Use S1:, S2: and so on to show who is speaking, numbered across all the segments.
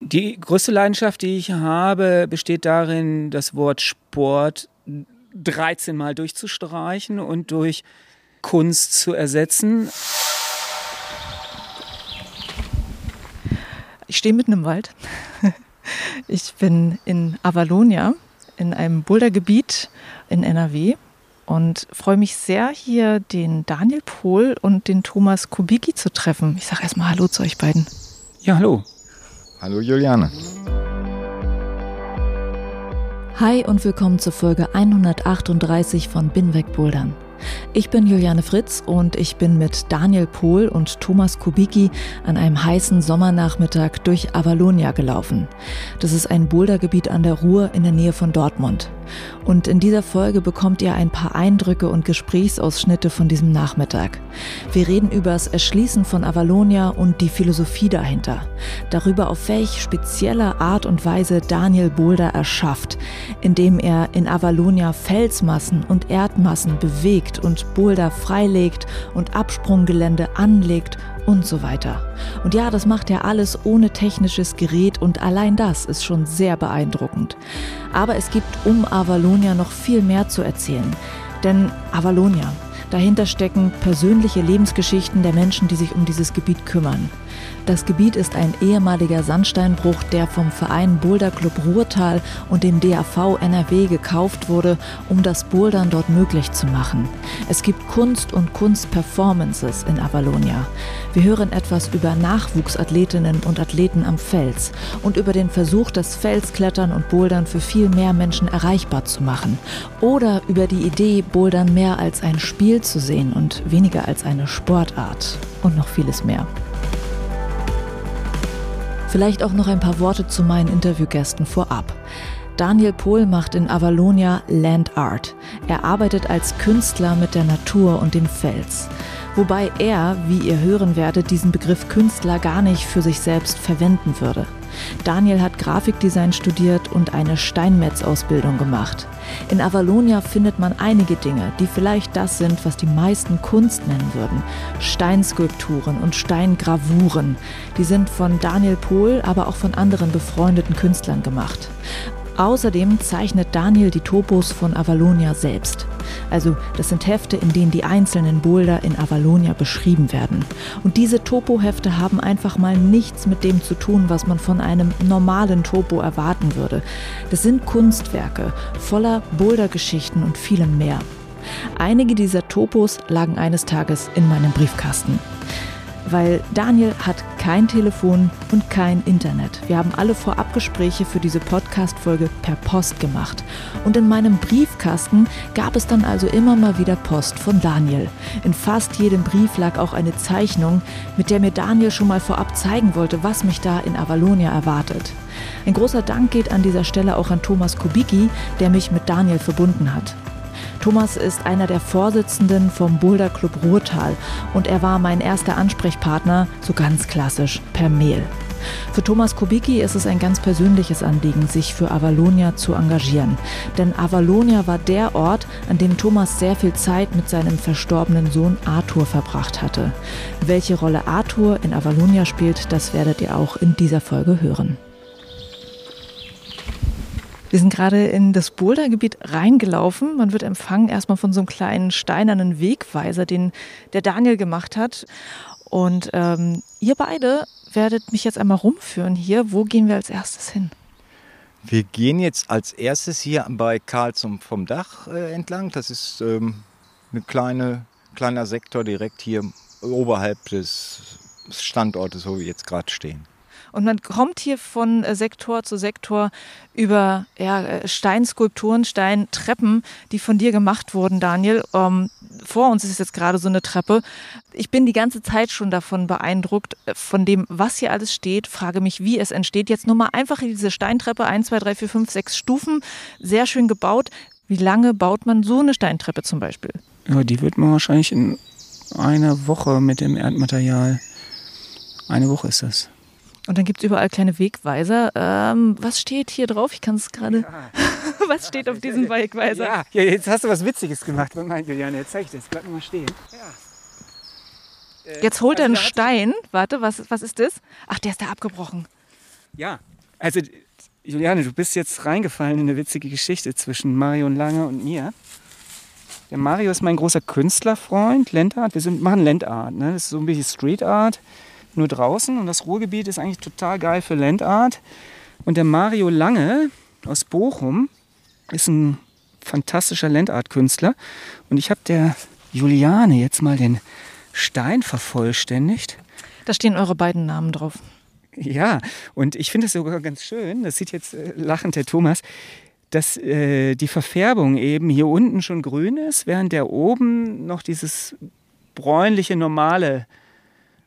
S1: Die größte Leidenschaft, die ich habe, besteht darin, das Wort Sport 13 Mal durchzustreichen und durch Kunst zu ersetzen.
S2: Ich stehe mitten im Wald. Ich bin in Avalonia, in einem Bouldergebiet in NRW und freue mich sehr, hier den Daniel Pohl und den Thomas Kubicki zu treffen. Ich sage erstmal Hallo zu euch beiden.
S1: Ja, hallo.
S3: Hallo Juliane.
S2: Hi und willkommen zur Folge 138 von Binweg Bouldern. Ich bin Juliane Fritz und ich bin mit Daniel Pohl und Thomas Kubicki an einem heißen Sommernachmittag durch Avalonia gelaufen. Das ist ein Bouldergebiet an der Ruhr in der Nähe von Dortmund. Und in dieser Folge bekommt ihr ein paar Eindrücke und Gesprächsausschnitte von diesem Nachmittag. Wir reden über das Erschließen von Avalonia und die Philosophie dahinter. Darüber, auf welch spezielle Art und Weise Daniel Boulder erschafft, indem er in Avalonia Felsmassen und Erdmassen bewegt und Boulder freilegt und Absprunggelände anlegt und so weiter. Und ja, das macht er alles ohne technisches Gerät und allein das ist schon sehr beeindruckend. Aber es gibt um Avalonia noch viel mehr zu erzählen. Denn Avalonia, dahinter stecken persönliche Lebensgeschichten der Menschen, die sich um dieses Gebiet kümmern. Das Gebiet ist ein ehemaliger Sandsteinbruch, der vom Verein Boulder Club Ruhrtal und dem DAV NRW gekauft wurde, um das Bouldern dort möglich zu machen. Es gibt Kunst und Kunstperformances in Avalonia. Wir hören etwas über Nachwuchsathletinnen und Athleten am Fels und über den Versuch, das Felsklettern und Bouldern für viel mehr Menschen erreichbar zu machen. Oder über die Idee, Bouldern mehr als ein Spiel zu sehen und weniger als eine Sportart. Und noch vieles mehr. Vielleicht auch noch ein paar Worte zu meinen Interviewgästen vorab. Daniel Pohl macht in Avalonia Land Art. Er arbeitet als Künstler mit der Natur und dem Fels. Wobei er, wie ihr hören werdet, diesen Begriff Künstler gar nicht für sich selbst verwenden würde. Daniel hat Grafikdesign studiert und eine Steinmetzausbildung gemacht. In Avalonia findet man einige Dinge, die vielleicht das sind, was die meisten Kunst nennen würden. Steinskulpturen und Steingravuren. Die sind von Daniel Pohl, aber auch von anderen befreundeten Künstlern gemacht. Außerdem zeichnet Daniel die Topos von Avalonia selbst. Also das sind Hefte, in denen die einzelnen Boulder in Avalonia beschrieben werden. Und diese Topo-Hefte haben einfach mal nichts mit dem zu tun, was man von einem normalen Topo erwarten würde. Das sind Kunstwerke voller Boulder-Geschichten und vielem mehr. Einige dieser Topos lagen eines Tages in meinem Briefkasten weil Daniel hat kein Telefon und kein Internet. Wir haben alle Vorabgespräche für diese Podcast-Folge per Post gemacht. Und in meinem Briefkasten gab es dann also immer mal wieder Post von Daniel. In fast jedem Brief lag auch eine Zeichnung, mit der mir Daniel schon mal vorab zeigen wollte, was mich da in Avalonia erwartet. Ein großer Dank geht an dieser Stelle auch an Thomas Kubicki, der mich mit Daniel verbunden hat. Thomas ist einer der Vorsitzenden vom Boulder Club Ruhrtal und er war mein erster Ansprechpartner, so ganz klassisch, per Mail. Für Thomas Kubicki ist es ein ganz persönliches Anliegen, sich für Avalonia zu engagieren. Denn Avalonia war der Ort, an dem Thomas sehr viel Zeit mit seinem verstorbenen Sohn Arthur verbracht hatte. Welche Rolle Arthur in Avalonia spielt, das werdet ihr auch in dieser Folge hören. Wir sind gerade in das Bouldergebiet reingelaufen. Man wird empfangen erstmal von so einem kleinen steinernen Wegweiser, den der Daniel gemacht hat. Und ähm, ihr beide werdet mich jetzt einmal rumführen hier. Wo gehen wir als erstes hin?
S3: Wir gehen jetzt als erstes hier bei Karl zum, vom Dach äh, entlang. Das ist ähm, ein kleine, kleiner Sektor direkt hier oberhalb des Standortes, wo wir jetzt gerade stehen.
S2: Und man kommt hier von äh, Sektor zu Sektor über ja, äh, Steinskulpturen, Steintreppen, die von dir gemacht wurden, Daniel. Ähm, vor uns ist jetzt gerade so eine Treppe. Ich bin die ganze Zeit schon davon beeindruckt, äh, von dem, was hier alles steht. Frage mich, wie es entsteht. Jetzt nur mal einfach diese Steintreppe, 1, 2, 3, 4, 5, 6 Stufen, sehr schön gebaut. Wie lange baut man so eine Steintreppe zum Beispiel?
S1: Ja, die wird man wahrscheinlich in einer Woche mit dem Erdmaterial. Eine Woche ist das.
S2: Und dann gibt es überall kleine Wegweiser. Ähm, was steht hier drauf? Ich kann es gerade. Ja. was steht auf diesem Wegweiser?
S1: Ja. ja, jetzt hast du was Witziges gemacht mit meinem Juliane. Jetzt zeige ich das. Bleib mal stehen.
S2: Ja. Äh, jetzt holt er also einen Stein. Warte, was, was ist das? Ach, der ist da abgebrochen.
S1: Ja, also Juliane, du bist jetzt reingefallen in eine witzige Geschichte zwischen Mario Lange und mir. Der Mario ist mein großer Künstlerfreund, Landart. Wir sind, machen Landart. Ne? Das ist so ein bisschen Street Art nur draußen und das Ruhrgebiet ist eigentlich total geil für Landart. Und der Mario Lange aus Bochum ist ein fantastischer Landart-Künstler und ich habe der Juliane jetzt mal den Stein vervollständigt.
S2: Da stehen eure beiden Namen drauf.
S1: Ja, und ich finde es sogar ganz schön, das sieht jetzt äh, lachend der Thomas, dass äh, die Verfärbung eben hier unten schon grün ist, während der oben noch dieses bräunliche normale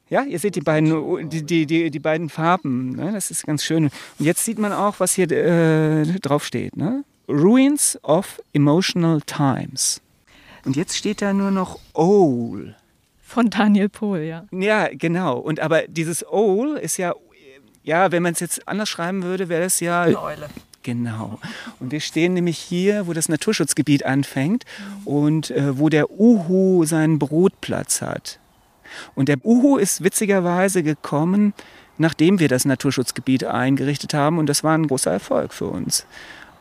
S1: ja, ihr seht die beiden, die, die, die, die beiden Farben. Ne? Das ist ganz schön. Und jetzt sieht man auch, was hier äh, drauf steht. Ne? Ruins of Emotional Times. Und jetzt steht da nur noch Owl.
S2: Von Daniel Pohl, ja.
S1: Ja, genau. Und aber dieses Owl ist ja, ja, wenn man es jetzt anders schreiben würde, wäre es ja.
S2: Eine Eule.
S1: Genau. Und wir stehen nämlich hier, wo das Naturschutzgebiet anfängt und äh, wo der Uhu seinen Brutplatz hat. Und der Uhu ist witzigerweise gekommen, nachdem wir das Naturschutzgebiet eingerichtet haben. Und das war ein großer Erfolg für uns.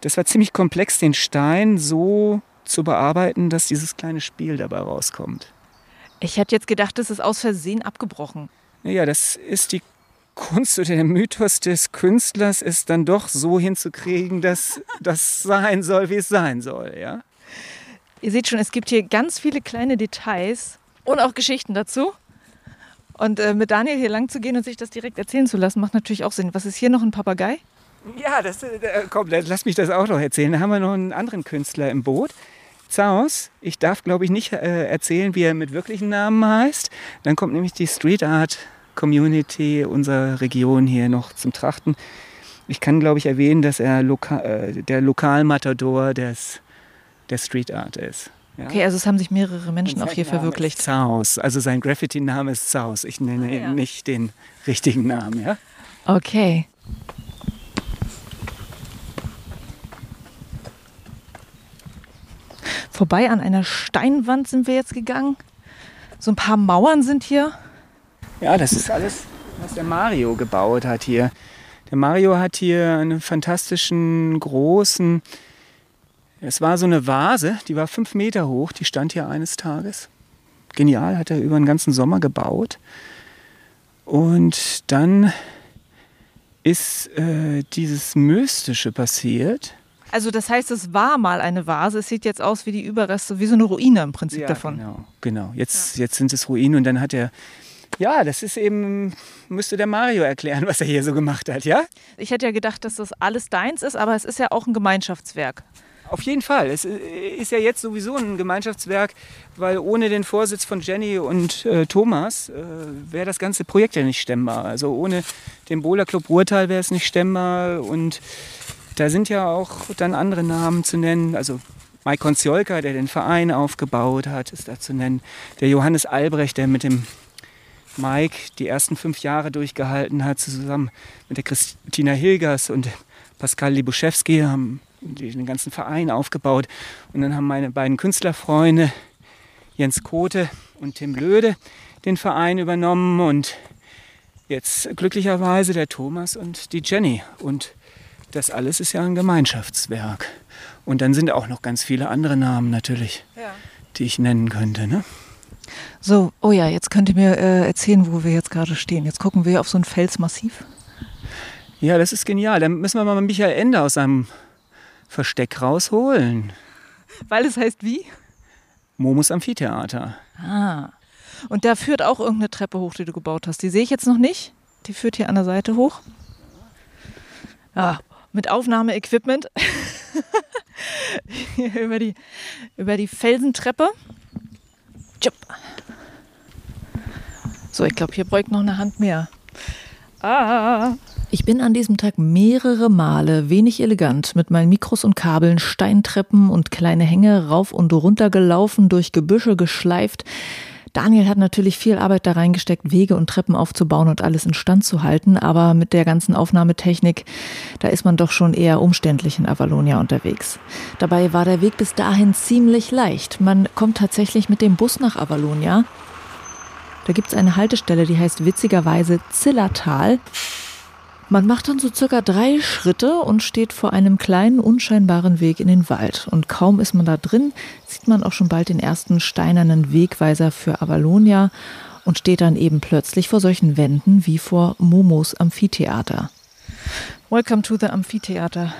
S1: Das war ziemlich komplex, den Stein so zu bearbeiten, dass dieses kleine Spiel dabei rauskommt.
S2: Ich hätte jetzt gedacht, das ist aus Versehen abgebrochen.
S1: Ja, das ist die Kunst oder der Mythos des Künstlers, es dann doch so hinzukriegen, dass das sein soll, wie es sein soll. Ja?
S2: Ihr seht schon, es gibt hier ganz viele kleine Details, und auch Geschichten dazu. Und äh, mit Daniel hier lang zu gehen und sich das direkt erzählen zu lassen, macht natürlich auch Sinn. Was ist hier noch ein Papagei?
S1: Ja, das, äh, komm, lass mich das auch noch erzählen. Da haben wir noch einen anderen Künstler im Boot. Zaus. Ich darf, glaube ich, nicht äh, erzählen, wie er mit wirklichen Namen heißt. Dann kommt nämlich die Street Art Community unserer Region hier noch zum Trachten. Ich kann, glaube ich, erwähnen, dass er Loka äh, der Lokalmatador des, der Street Art ist.
S2: Okay, also es haben sich mehrere Menschen auch hier verwirklicht.
S1: Zaus, also sein Graffiti-Name ist Zaus. Ich nenne ah, ja. nicht den richtigen Namen, ja?
S2: Okay. Vorbei an einer Steinwand sind wir jetzt gegangen. So ein paar Mauern sind hier.
S1: Ja, das ist alles, was der Mario gebaut hat hier. Der Mario hat hier einen fantastischen großen es war so eine Vase, die war fünf Meter hoch, die stand hier eines Tages. Genial, hat er über den ganzen Sommer gebaut. Und dann ist äh, dieses Mystische passiert.
S2: Also das heißt, es war mal eine Vase, es sieht jetzt aus wie die Überreste, wie so eine Ruine im Prinzip
S1: ja,
S2: davon.
S1: Genau, genau. Jetzt, ja. jetzt sind es Ruinen und dann hat er ja, das ist eben, müsste der Mario erklären, was er hier so gemacht hat, ja?
S2: Ich hätte ja gedacht, dass das alles deins ist, aber es ist ja auch ein Gemeinschaftswerk.
S1: Auf jeden Fall. Es äh, ist ja jetzt sowieso ein Gemeinschaftswerk, weil ohne den Vorsitz von Jenny und äh, Thomas äh, wäre das ganze Projekt ja nicht stemmbar. Also ohne den Boulder Club Ruhrtal wäre es nicht stemmbar. Und da sind ja auch dann andere Namen zu nennen. Also Mike Konziolka, der den Verein aufgebaut hat, ist da zu nennen. Der Johannes Albrecht, der mit dem Mike die ersten fünf Jahre durchgehalten hat, zusammen mit der Christina Hilgers und Pascal Libuszewski haben den ganzen Verein aufgebaut. Und dann haben meine beiden Künstlerfreunde, Jens Kote und Tim Löde, den Verein übernommen und jetzt glücklicherweise der Thomas und die Jenny. Und das alles ist ja ein Gemeinschaftswerk. Und dann sind auch noch ganz viele andere Namen natürlich, ja. die ich nennen könnte. Ne?
S2: So, oh ja, jetzt könnt ihr mir äh, erzählen, wo wir jetzt gerade stehen. Jetzt gucken wir auf so ein Felsmassiv.
S1: Ja, das ist genial. Dann müssen wir mal Michael Ende aus seinem Versteck rausholen.
S2: Weil es heißt wie?
S1: Momus Amphitheater.
S2: Ah. Und da führt auch irgendeine Treppe hoch, die du gebaut hast. Die sehe ich jetzt noch nicht. Die führt hier an der Seite hoch. Ja, mit Aufnahmeequipment. über, die, über die Felsentreppe. Tschüpp. So, ich glaube, hier bräuchte noch eine Hand mehr. Ah. Ich bin an diesem Tag mehrere Male wenig elegant mit meinen Mikros und Kabeln Steintreppen und kleine Hänge rauf und runter gelaufen, durch Gebüsche geschleift. Daniel hat natürlich viel Arbeit da reingesteckt, Wege und Treppen aufzubauen und alles instand zu halten, aber mit der ganzen Aufnahmetechnik, da ist man doch schon eher umständlich in Avalonia unterwegs. Dabei war der Weg bis dahin ziemlich leicht. Man kommt tatsächlich mit dem Bus nach Avalonia. Da gibt es eine Haltestelle, die heißt witzigerweise Zillertal. Man macht dann so circa drei Schritte und steht vor einem kleinen, unscheinbaren Weg in den Wald. Und kaum ist man da drin, sieht man auch schon bald den ersten steinernen Wegweiser für Avalonia und steht dann eben plötzlich vor solchen Wänden wie vor Momos Amphitheater. Welcome to the Amphitheater.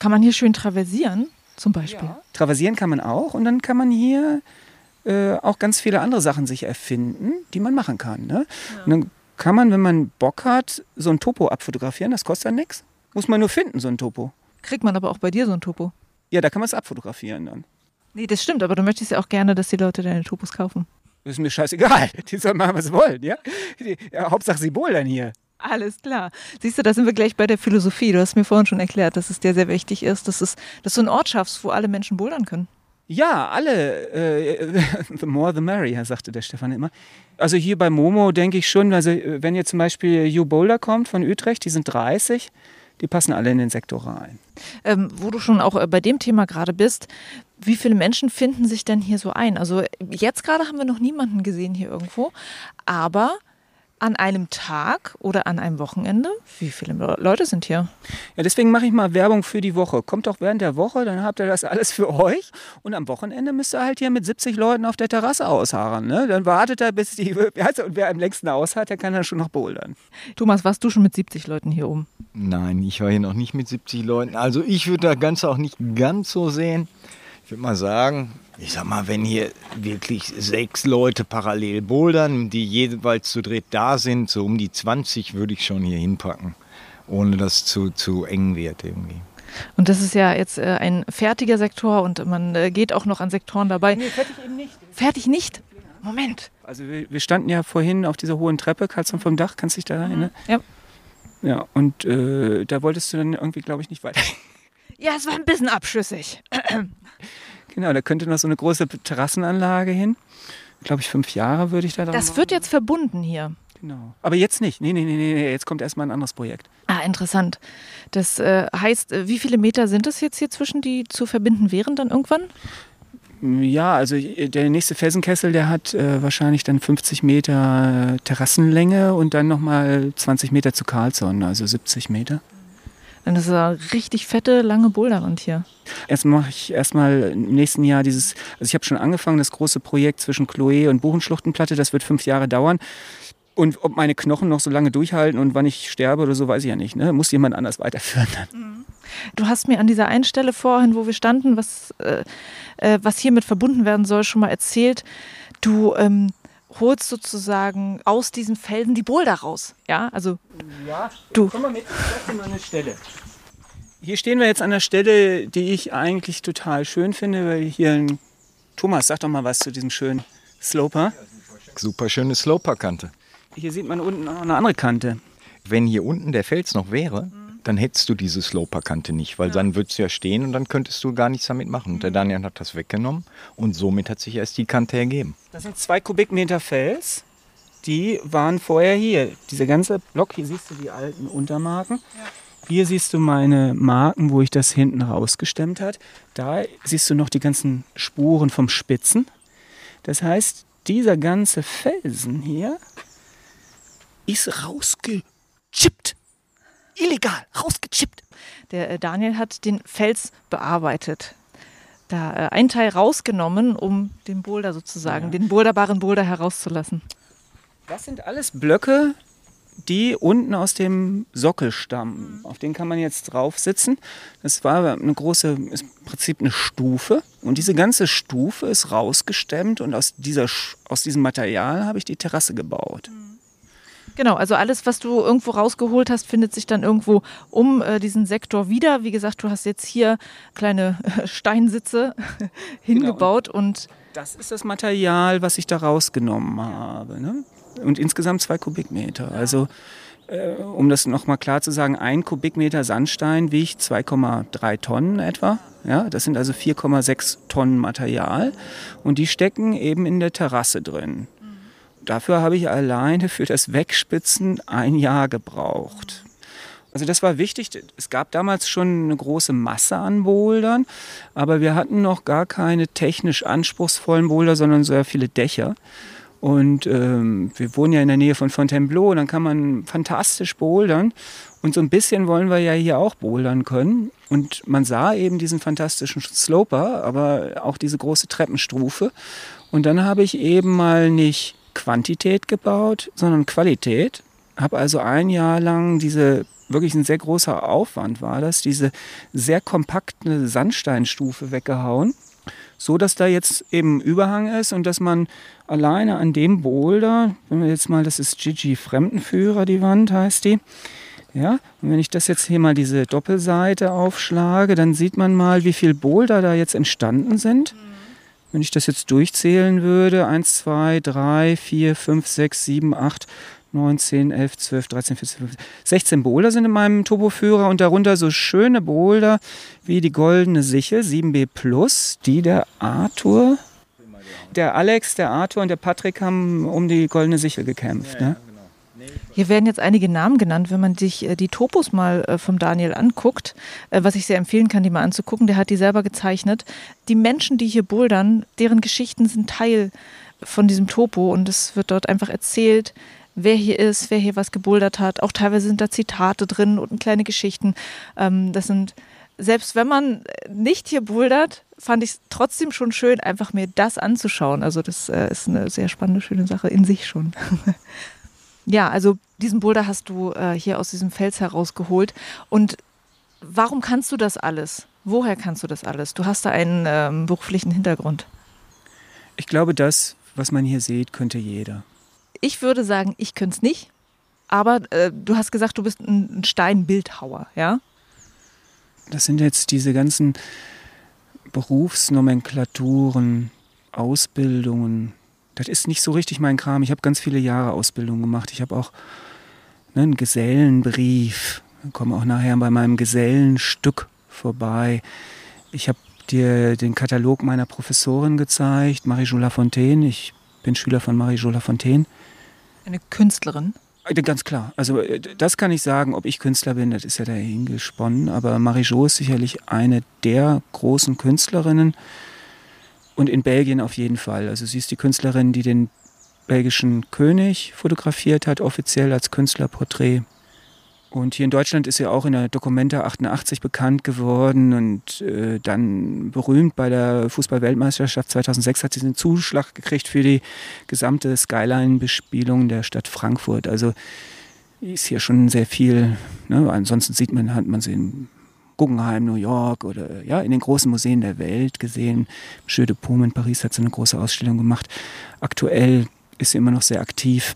S2: Kann man hier schön traversieren, zum Beispiel? Ja.
S1: Traversieren kann man auch und dann kann man hier äh, auch ganz viele andere Sachen sich erfinden, die man machen kann. Ne? Ja. Und dann kann man, wenn man Bock hat, so ein Topo abfotografieren. Das kostet ja nichts. Muss man nur finden, so ein Topo.
S2: Kriegt man aber auch bei dir so ein Topo?
S1: Ja, da kann man es abfotografieren dann.
S2: Nee, das stimmt, aber du möchtest ja auch gerne, dass die Leute deine Topos kaufen.
S1: Das ist mir scheißegal. Die sollen machen, was sie wollen, ja? Die, ja Hauptsache sie bouldern hier.
S2: Alles klar. Siehst du, da sind wir gleich bei der Philosophie. Du hast mir vorhin schon erklärt, dass es dir sehr wichtig ist, dass, es, dass du einen Ort schaffst, wo alle Menschen bouldern können.
S1: Ja, alle. Äh, the more the merrier, sagte der Stefan immer. Also hier bei Momo denke ich schon, also wenn jetzt zum Beispiel Hugh Boulder kommt von Utrecht, die sind 30, die passen alle in den Sektor rein.
S2: Ähm, wo du schon auch äh, bei dem Thema gerade bist, wie viele Menschen finden sich denn hier so ein? Also jetzt gerade haben wir noch niemanden gesehen hier irgendwo, aber an einem Tag oder an einem Wochenende? Wie viele Leute sind hier?
S1: Ja, deswegen mache ich mal Werbung für die Woche. Kommt doch während der Woche, dann habt ihr das alles für euch. Und am Wochenende müsst ihr halt hier mit 70 Leuten auf der Terrasse ausharren. Ne? Dann wartet er, bis die. Und wer am längsten aushat, der kann dann schon noch bouldern.
S2: Thomas, warst du schon mit 70 Leuten hier oben?
S3: Nein, ich war hier noch nicht mit 70 Leuten. Also ich würde das Ganze auch nicht ganz so sehen. Ich würde mal sagen, ich sag mal, wenn hier wirklich sechs Leute parallel bouldern, die jeweils zu dritt da sind, so um die 20 würde ich schon hier hinpacken, ohne dass es zu, zu eng wird irgendwie.
S2: Und das ist ja jetzt äh, ein fertiger Sektor und man äh, geht auch noch an Sektoren dabei.
S1: Nee, fertig eben nicht.
S2: Fertig nicht? Moment.
S1: Also wir, wir standen ja vorhin auf dieser hohen Treppe, Karlsson vom Dach, kannst du dich da erinnern?
S2: Ja.
S1: Ja, und äh, da wolltest du dann irgendwie, glaube ich, nicht weiter.
S2: Ja, es war ein bisschen abschüssig.
S1: Genau, da könnte noch so eine große Terrassenanlage hin. Glaube ich, fünf Jahre würde ich da
S2: drauf Das machen. wird jetzt verbunden hier.
S1: Genau. Aber jetzt nicht. Nee, nee, nee, nee. Jetzt kommt erstmal ein anderes Projekt.
S2: Ah, interessant. Das äh, heißt, äh, wie viele Meter sind es jetzt hier zwischen, die zu verbinden wären dann irgendwann?
S1: Ja, also äh, der nächste Felsenkessel, der hat äh, wahrscheinlich dann 50 Meter Terrassenlänge und dann nochmal 20 Meter zu Karlsson, also 70 Meter.
S2: Dann ist eine richtig fette, lange Boulderwand hier.
S1: Erst mache ich erstmal im nächsten Jahr dieses, also ich habe schon angefangen, das große Projekt zwischen Chloe und Buchenschluchtenplatte, das wird fünf Jahre dauern. Und ob meine Knochen noch so lange durchhalten und wann ich sterbe oder so, weiß ich ja nicht. Ne? Muss jemand anders weiterführen dann.
S2: Du hast mir an dieser einen Stelle vorhin, wo wir standen, was, äh, äh, was hiermit verbunden werden soll, schon mal erzählt. Du ähm, holst sozusagen aus diesen Felsen die Boulder raus. Ja, also
S1: ja, du. Komm mal mit, ich mal eine Stelle. Hier stehen wir jetzt an der Stelle, die ich eigentlich total schön finde, weil hier ein Thomas, sag doch mal was zu diesem schönen Sloper.
S3: Super schöne Sloper-Kante.
S1: Hier sieht man unten noch eine andere Kante.
S3: Wenn hier unten der Fels noch wäre, mhm dann hättest du diese Sloper-Kante nicht, weil ja. dann würdest du ja stehen und dann könntest du gar nichts damit machen. Und der mhm. Daniel hat das weggenommen und somit hat sich erst die Kante ergeben.
S1: Das sind zwei Kubikmeter Fels, die waren vorher hier. Dieser ganze Block, hier siehst du die alten Untermarken. Ja. Hier siehst du meine Marken, wo ich das hinten rausgestemmt hat. Da siehst du noch die ganzen Spuren vom Spitzen. Das heißt, dieser ganze Felsen hier ist rausgechippt illegal rausgechippt.
S2: Der äh, Daniel hat den Fels bearbeitet. Da äh, ein Teil rausgenommen, um den Boulder sozusagen, ja. den boulderbaren Boulder herauszulassen.
S1: Das sind alles Blöcke, die unten aus dem Sockel stammen. Auf den kann man jetzt drauf sitzen. Das war eine große, im Prinzip eine Stufe. Und diese ganze Stufe ist rausgestemmt und aus, dieser, aus diesem Material habe ich die Terrasse gebaut.
S2: Genau, also alles, was du irgendwo rausgeholt hast, findet sich dann irgendwo um äh, diesen Sektor wieder. Wie gesagt, du hast jetzt hier kleine äh, Steinsitze hingebaut genau. und
S1: das ist das Material, was ich da rausgenommen habe. Ne? Und insgesamt zwei Kubikmeter. Also äh, um das nochmal klar zu sagen, ein Kubikmeter Sandstein wiegt 2,3 Tonnen etwa. Ja, das sind also 4,6 Tonnen Material und die stecken eben in der Terrasse drin. Dafür habe ich alleine für das Wegspitzen ein Jahr gebraucht. Also das war wichtig. Es gab damals schon eine große Masse an Bouldern, aber wir hatten noch gar keine technisch anspruchsvollen Boulder, sondern sehr viele Dächer. Und ähm, wir wohnen ja in der Nähe von Fontainebleau, dann kann man fantastisch bouldern. Und so ein bisschen wollen wir ja hier auch bouldern können. Und man sah eben diesen fantastischen Sloper, aber auch diese große Treppenstufe. Und dann habe ich eben mal nicht Quantität gebaut, sondern Qualität. Habe also ein Jahr lang diese wirklich ein sehr großer Aufwand war das, diese sehr kompakte Sandsteinstufe weggehauen so dass da jetzt eben Überhang ist und dass man alleine an dem Boulder, wenn wir jetzt mal, das ist Gigi Fremdenführer, die Wand heißt die, ja, und wenn ich das jetzt hier mal diese Doppelseite aufschlage, dann sieht man mal, wie viele Boulder da jetzt entstanden sind. Mhm. Wenn ich das jetzt durchzählen würde, 1, 2, 3, 4, 5, 6, 7, 8, 9, 10, 11, 12, 13, 14, 15, 16 Boulder sind in meinem Turboführer und darunter so schöne Boulder wie die Goldene Sichel 7B Plus, die der Arthur, der Alex, der Arthur und der Patrick haben um die Goldene Sichel gekämpft. Ne?
S2: Hier werden jetzt einige Namen genannt, wenn man sich äh, die Topos mal äh, vom Daniel anguckt, äh, was ich sehr empfehlen kann, die mal anzugucken. Der hat die selber gezeichnet. Die Menschen, die hier bouldern, deren Geschichten sind Teil von diesem Topo und es wird dort einfach erzählt, wer hier ist, wer hier was gebouldert hat. Auch teilweise sind da Zitate drin und kleine Geschichten. Ähm, das sind, selbst wenn man nicht hier bouldert, fand ich es trotzdem schon schön, einfach mir das anzuschauen. Also das ist eine sehr spannende, schöne Sache in sich schon. ja, also diesen Boulder hast du äh, hier aus diesem Fels herausgeholt. Und warum kannst du das alles? Woher kannst du das alles? Du hast da einen ähm, beruflichen Hintergrund.
S1: Ich glaube, das, was man hier sieht, könnte jeder.
S2: Ich würde sagen, ich könnte es nicht. Aber äh, du hast gesagt, du bist ein Steinbildhauer, ja?
S1: Das sind jetzt diese ganzen Berufsnomenklaturen, Ausbildungen. Das ist nicht so richtig mein Kram. Ich habe ganz viele Jahre Ausbildung gemacht. Ich habe auch ne, einen Gesellenbrief. Ich komme auch nachher bei meinem Gesellenstück vorbei. Ich habe dir den Katalog meiner Professorin gezeigt, Marie-Jo Lafontaine. Ich bin Schüler von Marie-Jo Lafontaine.
S2: Eine Künstlerin?
S1: Äh, ganz klar. Also äh, das kann ich sagen, ob ich Künstler bin, das ist ja dahingesponnen. Aber Marie-Jo ist sicherlich eine der großen Künstlerinnen. Und in Belgien auf jeden Fall. Also sie ist die Künstlerin, die den belgischen König fotografiert hat, offiziell als Künstlerporträt. Und hier in Deutschland ist sie auch in der Documenta 88 bekannt geworden und äh, dann berühmt bei der Fußball-Weltmeisterschaft 2006 hat sie einen Zuschlag gekriegt für die gesamte Skyline-Bespielung der Stadt Frankfurt. Also ist hier schon sehr viel. Ne? Ansonsten sieht man, hat man sie in Guggenheim, New York oder ja, in den großen Museen der Welt gesehen. Jeu de Paume in Paris hat sie eine große Ausstellung gemacht. Aktuell ist sie immer noch sehr aktiv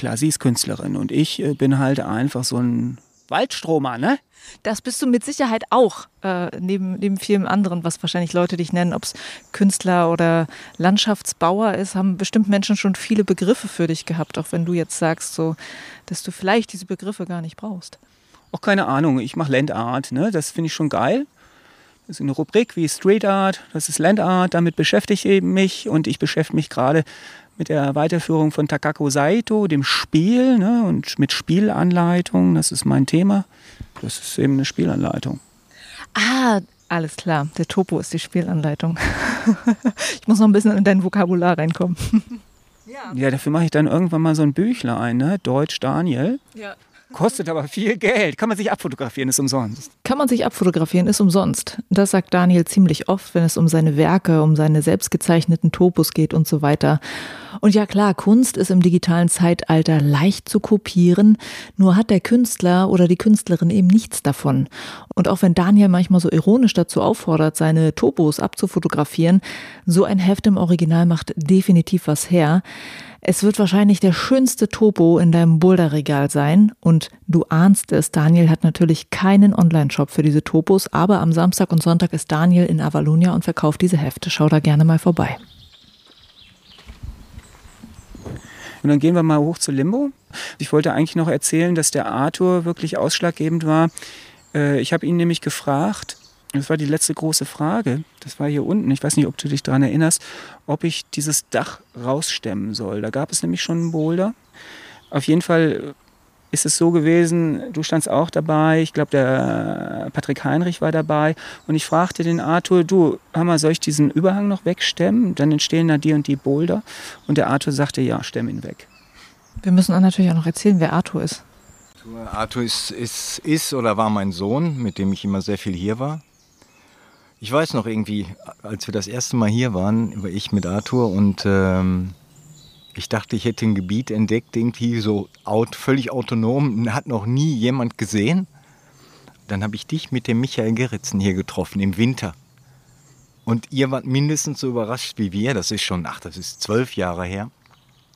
S1: Klar, sie ist Künstlerin und ich äh, bin halt einfach so ein Waldstromer, ne?
S2: Das bist du mit Sicherheit auch, äh, neben, neben vielem anderen, was wahrscheinlich Leute dich nennen, ob es Künstler oder Landschaftsbauer ist, haben bestimmt Menschen schon viele Begriffe für dich gehabt, auch wenn du jetzt sagst, so, dass du vielleicht diese Begriffe gar nicht brauchst.
S1: Auch keine Ahnung, ich mache Landart, ne? das finde ich schon geil. Das ist eine Rubrik wie Street Art, das ist Landart, damit beschäftige ich mich und ich beschäftige mich gerade mit der Weiterführung von Takako Saito, dem Spiel ne, und mit Spielanleitung. Das ist mein Thema. Das ist eben eine Spielanleitung.
S2: Ah, alles klar. Der Topo ist die Spielanleitung. ich muss noch ein bisschen in dein Vokabular reinkommen.
S1: Ja, ja dafür mache ich dann irgendwann mal so ein Büchlein, ne? Deutsch Daniel. Ja. Kostet aber viel Geld. Kann man sich abfotografieren, ist umsonst.
S2: Kann man sich abfotografieren, ist umsonst. Das sagt Daniel ziemlich oft, wenn es um seine Werke, um seine selbstgezeichneten Topos geht und so weiter. Und ja klar, Kunst ist im digitalen Zeitalter leicht zu kopieren, nur hat der Künstler oder die Künstlerin eben nichts davon. Und auch wenn Daniel manchmal so ironisch dazu auffordert, seine Topos abzufotografieren, so ein Heft im Original macht definitiv was her. Es wird wahrscheinlich der schönste Topo in deinem Boulderregal sein. Und du ahnst es, Daniel hat natürlich keinen Online-Shop für diese Topos, aber am Samstag und Sonntag ist Daniel in Avalonia und verkauft diese Hefte. Schau da gerne mal vorbei.
S1: Und dann gehen wir mal hoch zu Limbo. Ich wollte eigentlich noch erzählen, dass der Arthur wirklich ausschlaggebend war. Äh, ich habe ihn nämlich gefragt, das war die letzte große Frage, das war hier unten, ich weiß nicht, ob du dich daran erinnerst, ob ich dieses Dach rausstemmen soll. Da gab es nämlich schon einen Boulder. Auf jeden Fall ist es so gewesen, du standst auch dabei, ich glaube, der Patrick Heinrich war dabei und ich fragte den Arthur, du, Hammer, soll ich diesen Überhang noch wegstemmen? Dann entstehen da die und die Boulder. Und der Arthur sagte, ja, stemm ihn weg.
S2: Wir müssen natürlich auch noch erzählen, wer Arthur ist.
S3: Arthur ist, ist, ist oder war mein Sohn, mit dem ich immer sehr viel hier war. Ich weiß noch irgendwie, als wir das erste Mal hier waren, war ich mit Arthur und ähm, ich dachte, ich hätte ein Gebiet entdeckt, irgendwie so out, völlig autonom, hat noch nie jemand gesehen. Dann habe ich dich mit dem Michael Geritzen hier getroffen im Winter. Und ihr wart mindestens so überrascht wie wir. Das ist schon, ach, das ist zwölf Jahre her.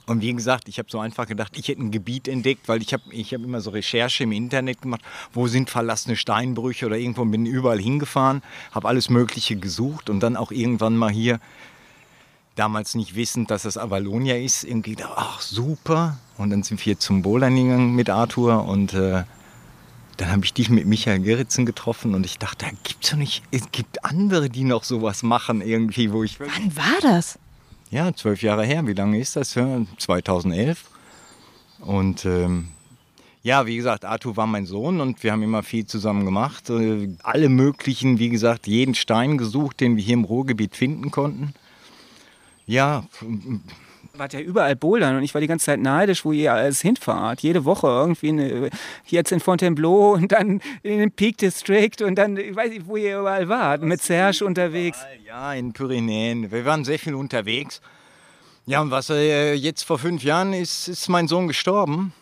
S3: Und wie gesagt, ich habe so einfach gedacht, ich hätte ein Gebiet entdeckt, weil ich habe ich hab immer so Recherche im Internet gemacht, wo sind verlassene Steinbrüche oder irgendwo bin überall hingefahren, habe alles Mögliche gesucht und dann auch irgendwann mal hier damals nicht wissend, dass es Avalonia ist, irgendwie gedacht, ach super. Und dann sind wir zum Bouldern gegangen mit Arthur und äh, dann habe ich dich mit Michael Geritzen getroffen und ich dachte, da gibt's doch nicht, es gibt andere, die noch sowas machen irgendwie, wo ich.
S2: Wann war das?
S3: Ja, zwölf Jahre her. Wie lange ist das? 2011. Und ähm, ja, wie gesagt, Arthur war mein Sohn und wir haben immer viel zusammen gemacht. Äh, alle möglichen, wie gesagt, jeden Stein gesucht, den wir hier im Ruhrgebiet finden konnten. Ja.
S1: Wart ja überall bouldern und ich war die ganze Zeit neidisch, wo ihr alles hinfahrt. Jede Woche irgendwie eine, jetzt in Fontainebleau und dann in den Peak District und dann, ich weiß nicht, wo ihr überall wart, mit Serge unterwegs.
S3: Ja, in Pyrenäen. Wir waren sehr viel unterwegs. Ja, und was äh, jetzt vor fünf Jahren ist, ist mein Sohn gestorben.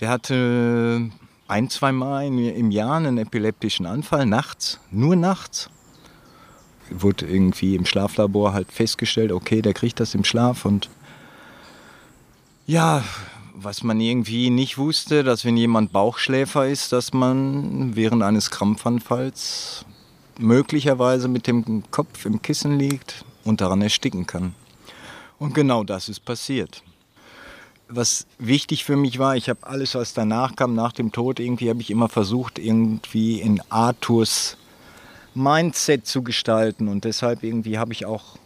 S3: Der hatte ein, zwei Mal im Jahr einen epileptischen Anfall, nachts, nur nachts wurde irgendwie im Schlaflabor halt festgestellt, okay, der kriegt das im Schlaf und ja, was man irgendwie nicht wusste, dass wenn jemand Bauchschläfer ist, dass man während eines Krampfanfalls möglicherweise mit dem Kopf im Kissen liegt und daran ersticken kann. Und genau das ist passiert. Was wichtig für mich war, ich habe alles, was danach kam, nach dem Tod, irgendwie habe ich immer versucht, irgendwie in Arthurs Mindset zu gestalten. Und deshalb irgendwie habe ich auch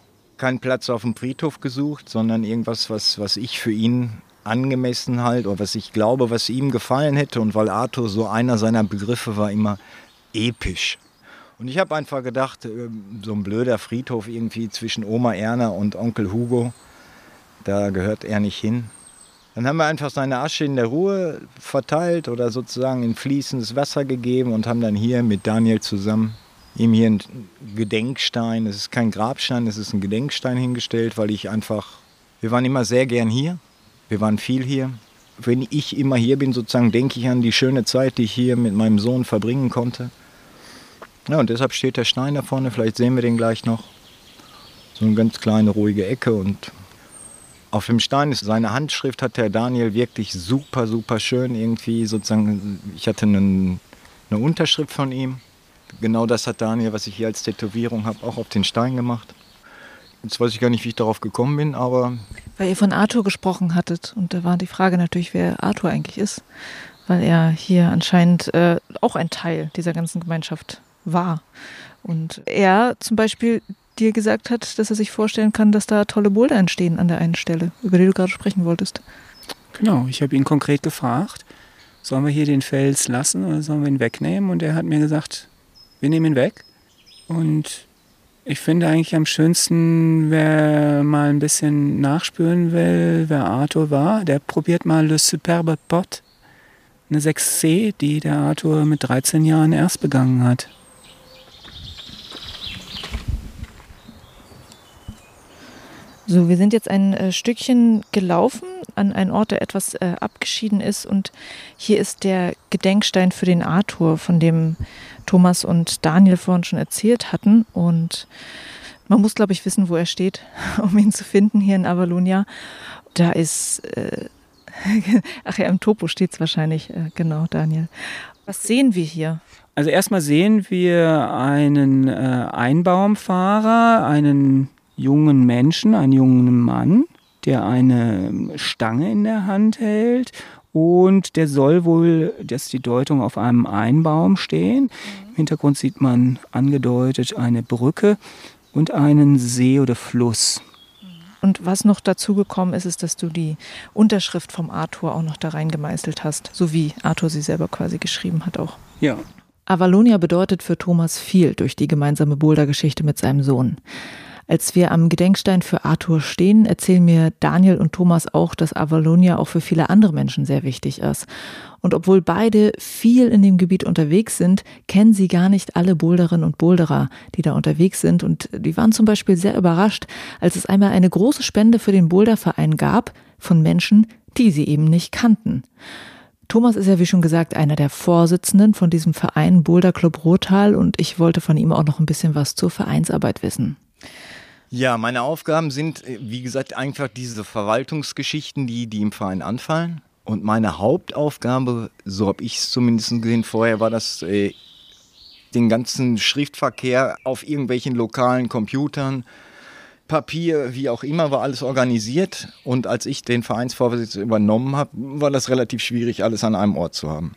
S3: keinen Platz auf dem Friedhof gesucht, sondern irgendwas, was, was ich für ihn angemessen halt oder was ich glaube, was ihm gefallen hätte. Und weil Arthur so einer seiner Begriffe war, immer episch. Und ich habe einfach gedacht, ähm, so ein blöder Friedhof irgendwie zwischen Oma Erna und Onkel Hugo, da gehört er nicht hin. Dann haben wir einfach seine Asche in der Ruhe verteilt oder sozusagen in fließendes Wasser gegeben und haben dann hier mit Daniel zusammen ihm hier ein Gedenkstein, es ist kein Grabstein, es ist ein Gedenkstein hingestellt, weil ich einfach, wir waren immer sehr gern hier, wir waren viel hier. Wenn ich immer hier bin, sozusagen, denke ich an die schöne Zeit, die ich hier mit meinem Sohn verbringen konnte. Ja, und deshalb steht der Stein da vorne, vielleicht sehen wir den gleich noch. So eine ganz kleine, ruhige Ecke und auf dem Stein ist seine Handschrift, hat der Daniel wirklich super, super schön irgendwie sozusagen. Ich hatte einen, eine Unterschrift von ihm genau das hat Daniel, was ich hier als Tätowierung habe, auch auf den Stein gemacht. Jetzt weiß ich gar nicht, wie ich darauf gekommen bin, aber.
S2: Weil ihr von Arthur gesprochen hattet und da war die Frage natürlich, wer Arthur eigentlich ist, weil er hier anscheinend äh, auch ein Teil dieser ganzen Gemeinschaft war. Und er zum Beispiel dir gesagt hat, dass er sich vorstellen kann, dass da tolle Boulder entstehen an der einen Stelle, über die du gerade sprechen wolltest.
S1: Genau, ich habe ihn konkret gefragt, sollen wir hier den Fels lassen oder sollen wir ihn wegnehmen? Und er hat mir gesagt, wir nehmen ihn weg. Und ich finde eigentlich am schönsten, wer mal ein bisschen nachspüren will, wer Arthur war, der probiert mal Le Superbe Pot, eine 6C, die der Arthur mit 13 Jahren erst begangen hat.
S2: So, wir sind jetzt ein äh, Stückchen gelaufen an einen Ort, der etwas äh, abgeschieden ist. Und hier ist der Gedenkstein für den Arthur, von dem Thomas und Daniel vorhin schon erzählt hatten. Und man muss, glaube ich, wissen, wo er steht, um ihn zu finden hier in Avalonia. Da ist, äh, ach ja, im Topo steht es wahrscheinlich, äh, genau, Daniel. Was sehen wir hier?
S1: Also erstmal sehen wir einen äh, Einbaumfahrer, einen jungen Menschen, einen jungen Mann, der eine Stange in der Hand hält und der soll wohl, das ist die Deutung, auf einem Einbaum stehen. Im Hintergrund sieht man angedeutet eine Brücke und einen See oder Fluss.
S2: Und was noch dazu gekommen ist, ist, dass du die Unterschrift vom Arthur auch noch da reingemeißelt hast, so wie Arthur sie selber quasi geschrieben hat auch.
S1: Ja.
S2: Avalonia bedeutet für Thomas viel durch die gemeinsame Boulder-Geschichte mit seinem Sohn. Als wir am Gedenkstein für Arthur stehen, erzählen mir Daniel und Thomas auch, dass Avalonia auch für viele andere Menschen sehr wichtig ist. Und obwohl beide viel in dem Gebiet unterwegs sind, kennen sie gar nicht alle Boulderinnen und Boulderer, die da unterwegs sind. Und die waren zum Beispiel sehr überrascht, als es einmal eine große Spende für den Boulderverein gab von Menschen, die sie eben nicht kannten. Thomas ist ja, wie schon gesagt, einer der Vorsitzenden von diesem Verein Boulder Club Rothal und ich wollte von ihm auch noch ein bisschen was zur Vereinsarbeit wissen.
S3: Ja, meine Aufgaben sind, äh, wie gesagt, einfach diese Verwaltungsgeschichten, die, die im Verein anfallen. Und meine Hauptaufgabe, so habe ich es zumindest gesehen vorher, war das, äh, den ganzen Schriftverkehr auf irgendwelchen lokalen Computern, Papier, wie auch immer, war alles organisiert. Und als ich den Vereinsvorsitz übernommen habe, war das relativ schwierig, alles an einem Ort zu haben.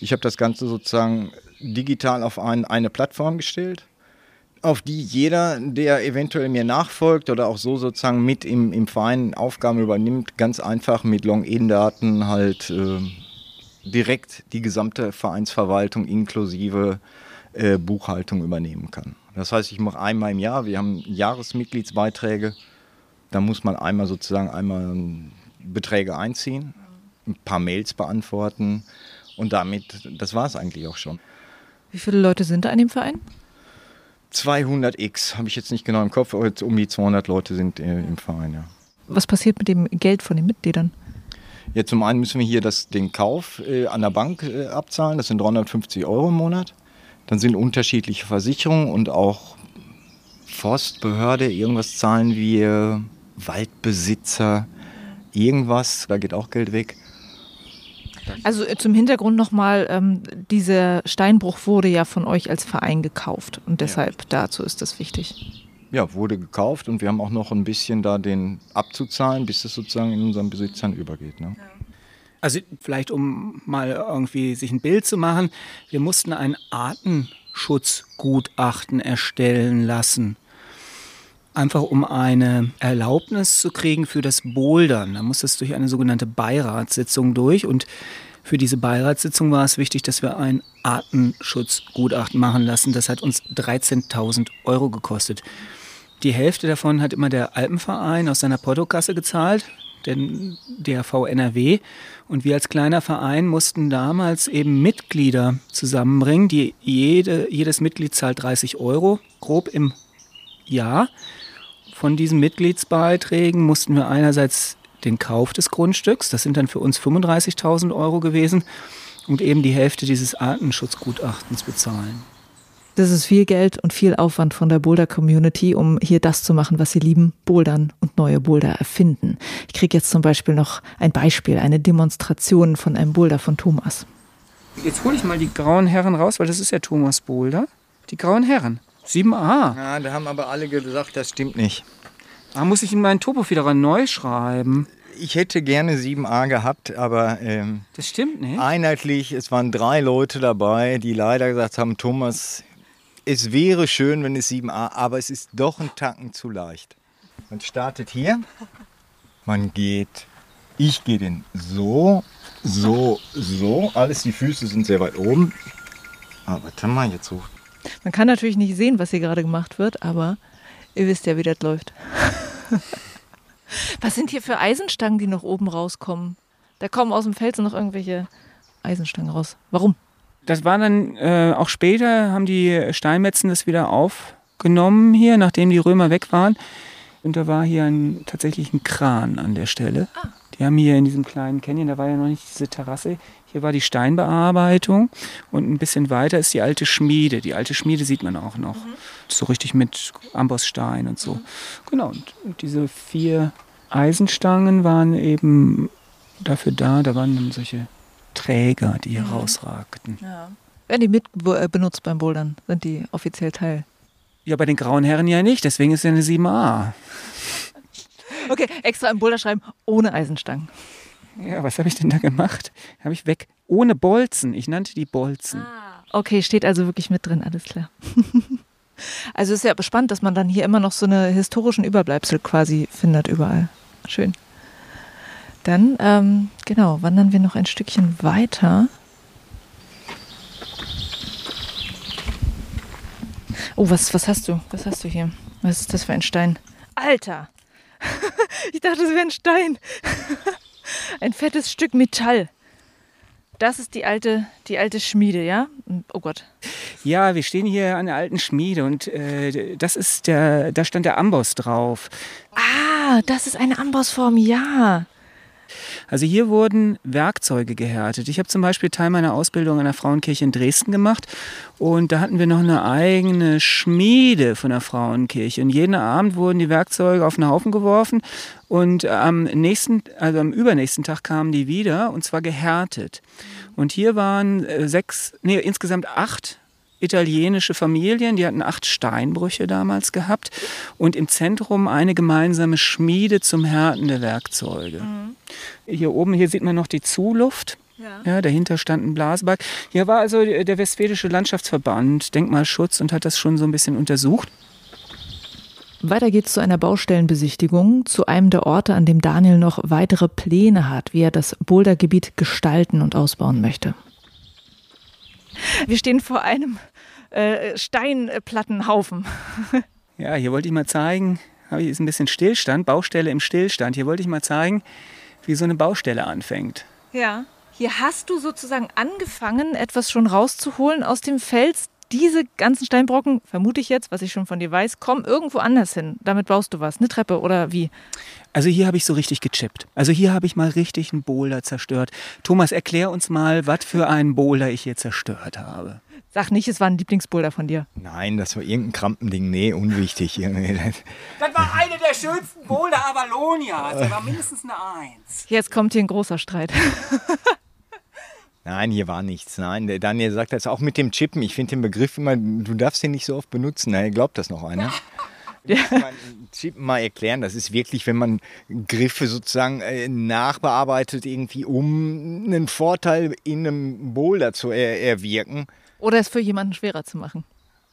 S3: Ich habe das Ganze sozusagen digital auf ein, eine Plattform gestellt auf die jeder, der eventuell mir nachfolgt oder auch so sozusagen mit im, im Verein Aufgaben übernimmt, ganz einfach mit Login-Daten halt äh, direkt die gesamte Vereinsverwaltung inklusive äh, Buchhaltung übernehmen kann. Das heißt, ich mache einmal im Jahr, wir haben Jahresmitgliedsbeiträge, da muss man einmal sozusagen einmal Beträge einziehen, ein paar Mails beantworten und damit, das war es eigentlich auch schon.
S2: Wie viele Leute sind da in dem Verein?
S3: 200x, habe ich jetzt nicht genau im Kopf, aber um die 200 Leute sind äh, im Verein, ja.
S2: Was passiert mit dem Geld von den Mitgliedern?
S3: Ja, zum einen müssen wir hier das, den Kauf äh, an der Bank äh, abzahlen, das sind 350 Euro im Monat. Dann sind unterschiedliche Versicherungen und auch Forstbehörde, irgendwas zahlen wir, Waldbesitzer, irgendwas, da geht auch Geld weg.
S2: Also äh, zum Hintergrund nochmal, ähm, dieser Steinbruch wurde ja von euch als Verein gekauft und deshalb ja. dazu ist das wichtig.
S3: Ja, wurde gekauft und wir haben auch noch ein bisschen da den abzuzahlen, bis es sozusagen in unseren Besitzern übergeht. Ne?
S1: Also vielleicht um mal irgendwie sich ein Bild zu machen, wir mussten ein Artenschutzgutachten erstellen lassen einfach um eine Erlaubnis zu kriegen für das Bouldern. Da muss es durch eine sogenannte Beiratssitzung durch und für diese Beiratssitzung war es wichtig, dass wir ein Artenschutzgutachten machen lassen. Das hat uns 13.000 Euro gekostet. Die Hälfte davon hat immer der Alpenverein aus seiner Portokasse gezahlt, denn der VNRW. Und wir als kleiner Verein mussten damals eben Mitglieder zusammenbringen. Die jede, jedes Mitglied zahlt 30 Euro, grob im Jahr. Von diesen Mitgliedsbeiträgen mussten wir einerseits den Kauf des Grundstücks, das sind dann für uns 35.000 Euro gewesen, und eben die Hälfte dieses Artenschutzgutachtens bezahlen.
S2: Das ist viel Geld und viel Aufwand von der Boulder-Community, um hier das zu machen, was sie lieben, Bouldern und neue Boulder erfinden. Ich kriege jetzt zum Beispiel noch ein Beispiel, eine Demonstration von einem Boulder von Thomas.
S1: Jetzt hole ich mal die grauen Herren raus, weil das ist ja Thomas Boulder. Die grauen Herren. 7a.
S3: Ja, da haben aber alle gesagt, das stimmt nicht.
S1: Da muss ich in meinen Topo wieder neu schreiben.
S3: Ich hätte gerne 7a gehabt, aber ähm,
S1: das stimmt nicht.
S3: Einheitlich, es waren drei Leute dabei, die leider gesagt haben, Thomas, es wäre schön, wenn es 7a, aber es ist doch ein Tacken zu leicht. Man startet hier, man geht, ich gehe den so, so, so, alles die Füße sind sehr weit oben. Aber warte mal, jetzt so
S2: man kann natürlich nicht sehen, was hier gerade gemacht wird, aber ihr wisst ja, wie das läuft. was sind hier für Eisenstangen, die noch oben rauskommen? Da kommen aus dem Felsen noch irgendwelche Eisenstangen raus. Warum?
S1: Das war dann äh, auch später, haben die Steinmetzen das wieder aufgenommen hier, nachdem die Römer weg waren. Und da war hier ein, tatsächlich ein Kran an der Stelle. Ah. Die haben hier in diesem kleinen Canyon, da war ja noch nicht diese Terrasse, hier war die Steinbearbeitung und ein bisschen weiter ist die alte Schmiede. Die alte Schmiede sieht man auch noch. Mhm. So richtig mit Ambossstein und so. Mhm. Genau, und, und diese vier Eisenstangen waren eben dafür da, da waren dann solche Träger, die hier mhm. rausragten.
S2: Ja. Werden die mit äh, benutzt beim Bouldern? Sind die offiziell Teil?
S1: Ja, bei den grauen Herren ja nicht, deswegen ist ja eine 7a.
S2: Okay, extra im Boulder schreiben, ohne Eisenstangen.
S1: Ja, was habe ich denn da gemacht? Habe ich weg. Ohne Bolzen. Ich nannte die Bolzen.
S2: Ah, okay, steht also wirklich mit drin, alles klar. also ist ja spannend, dass man dann hier immer noch so eine historischen Überbleibsel quasi findet überall. Schön. Dann, ähm, genau, wandern wir noch ein Stückchen weiter. Oh, was, was hast du? Was hast du hier? Was ist das für ein Stein? Alter! ich dachte, es wäre ein Stein. ein fettes Stück Metall. Das ist die alte, die alte Schmiede, ja? Oh Gott.
S1: Ja, wir stehen hier an der alten Schmiede und äh, das ist der, da stand der Amboss drauf.
S2: Ah, das ist eine Ambossform, ja.
S1: Also hier wurden Werkzeuge gehärtet. Ich habe zum Beispiel Teil meiner Ausbildung an der Frauenkirche in Dresden gemacht und da hatten wir noch eine eigene Schmiede von der Frauenkirche. Und jeden Abend wurden die Werkzeuge auf einen Haufen geworfen und am nächsten, also am übernächsten Tag kamen die wieder und zwar gehärtet. Und hier waren äh, sechs, nee, insgesamt acht italienische Familien, die hatten acht Steinbrüche damals gehabt und im Zentrum eine gemeinsame Schmiede zum Härten der Werkzeuge. Mhm. Hier oben, hier sieht man noch die Zuluft. Ja. ja. dahinter stand ein Blasberg. Hier war also der Westfälische Landschaftsverband, Denkmalschutz und hat das schon so ein bisschen untersucht.
S2: Weiter geht's zu einer Baustellenbesichtigung, zu einem der Orte, an dem Daniel noch weitere Pläne hat, wie er das Bouldergebiet gestalten und ausbauen möchte. Wir stehen vor einem äh, Steinplattenhaufen.
S1: ja, hier wollte ich mal zeigen, hier ist ein bisschen Stillstand, Baustelle im Stillstand. Hier wollte ich mal zeigen, wie so eine Baustelle anfängt.
S2: Ja. Hier hast du sozusagen angefangen, etwas schon rauszuholen aus dem Fels. Diese ganzen Steinbrocken, vermute ich jetzt, was ich schon von dir weiß, kommen irgendwo anders hin. Damit baust du was, eine Treppe oder wie?
S1: Also hier habe ich so richtig gechippt. Also hier habe ich mal richtig einen Boulder zerstört. Thomas, erklär uns mal, was für einen Boulder ich hier zerstört habe.
S2: Sag nicht, es war ein Lieblingsboulder von dir.
S3: Nein, das war irgendein Krampending. Nee, unwichtig.
S1: das war eine der schönsten Boulder Avalonias. Das war mindestens eine Eins.
S2: Jetzt kommt hier ein großer Streit.
S3: Nein, hier war nichts. Nein, der Daniel sagt das auch mit dem Chippen. Ich finde den Begriff immer, du darfst den nicht so oft benutzen. Na, glaubt das noch einer? Ja. Chip mal erklären. Das ist wirklich, wenn man Griffe sozusagen äh, nachbearbeitet, irgendwie um einen Vorteil in einem Boulder zu er erwirken.
S2: Oder es für jemanden schwerer zu machen.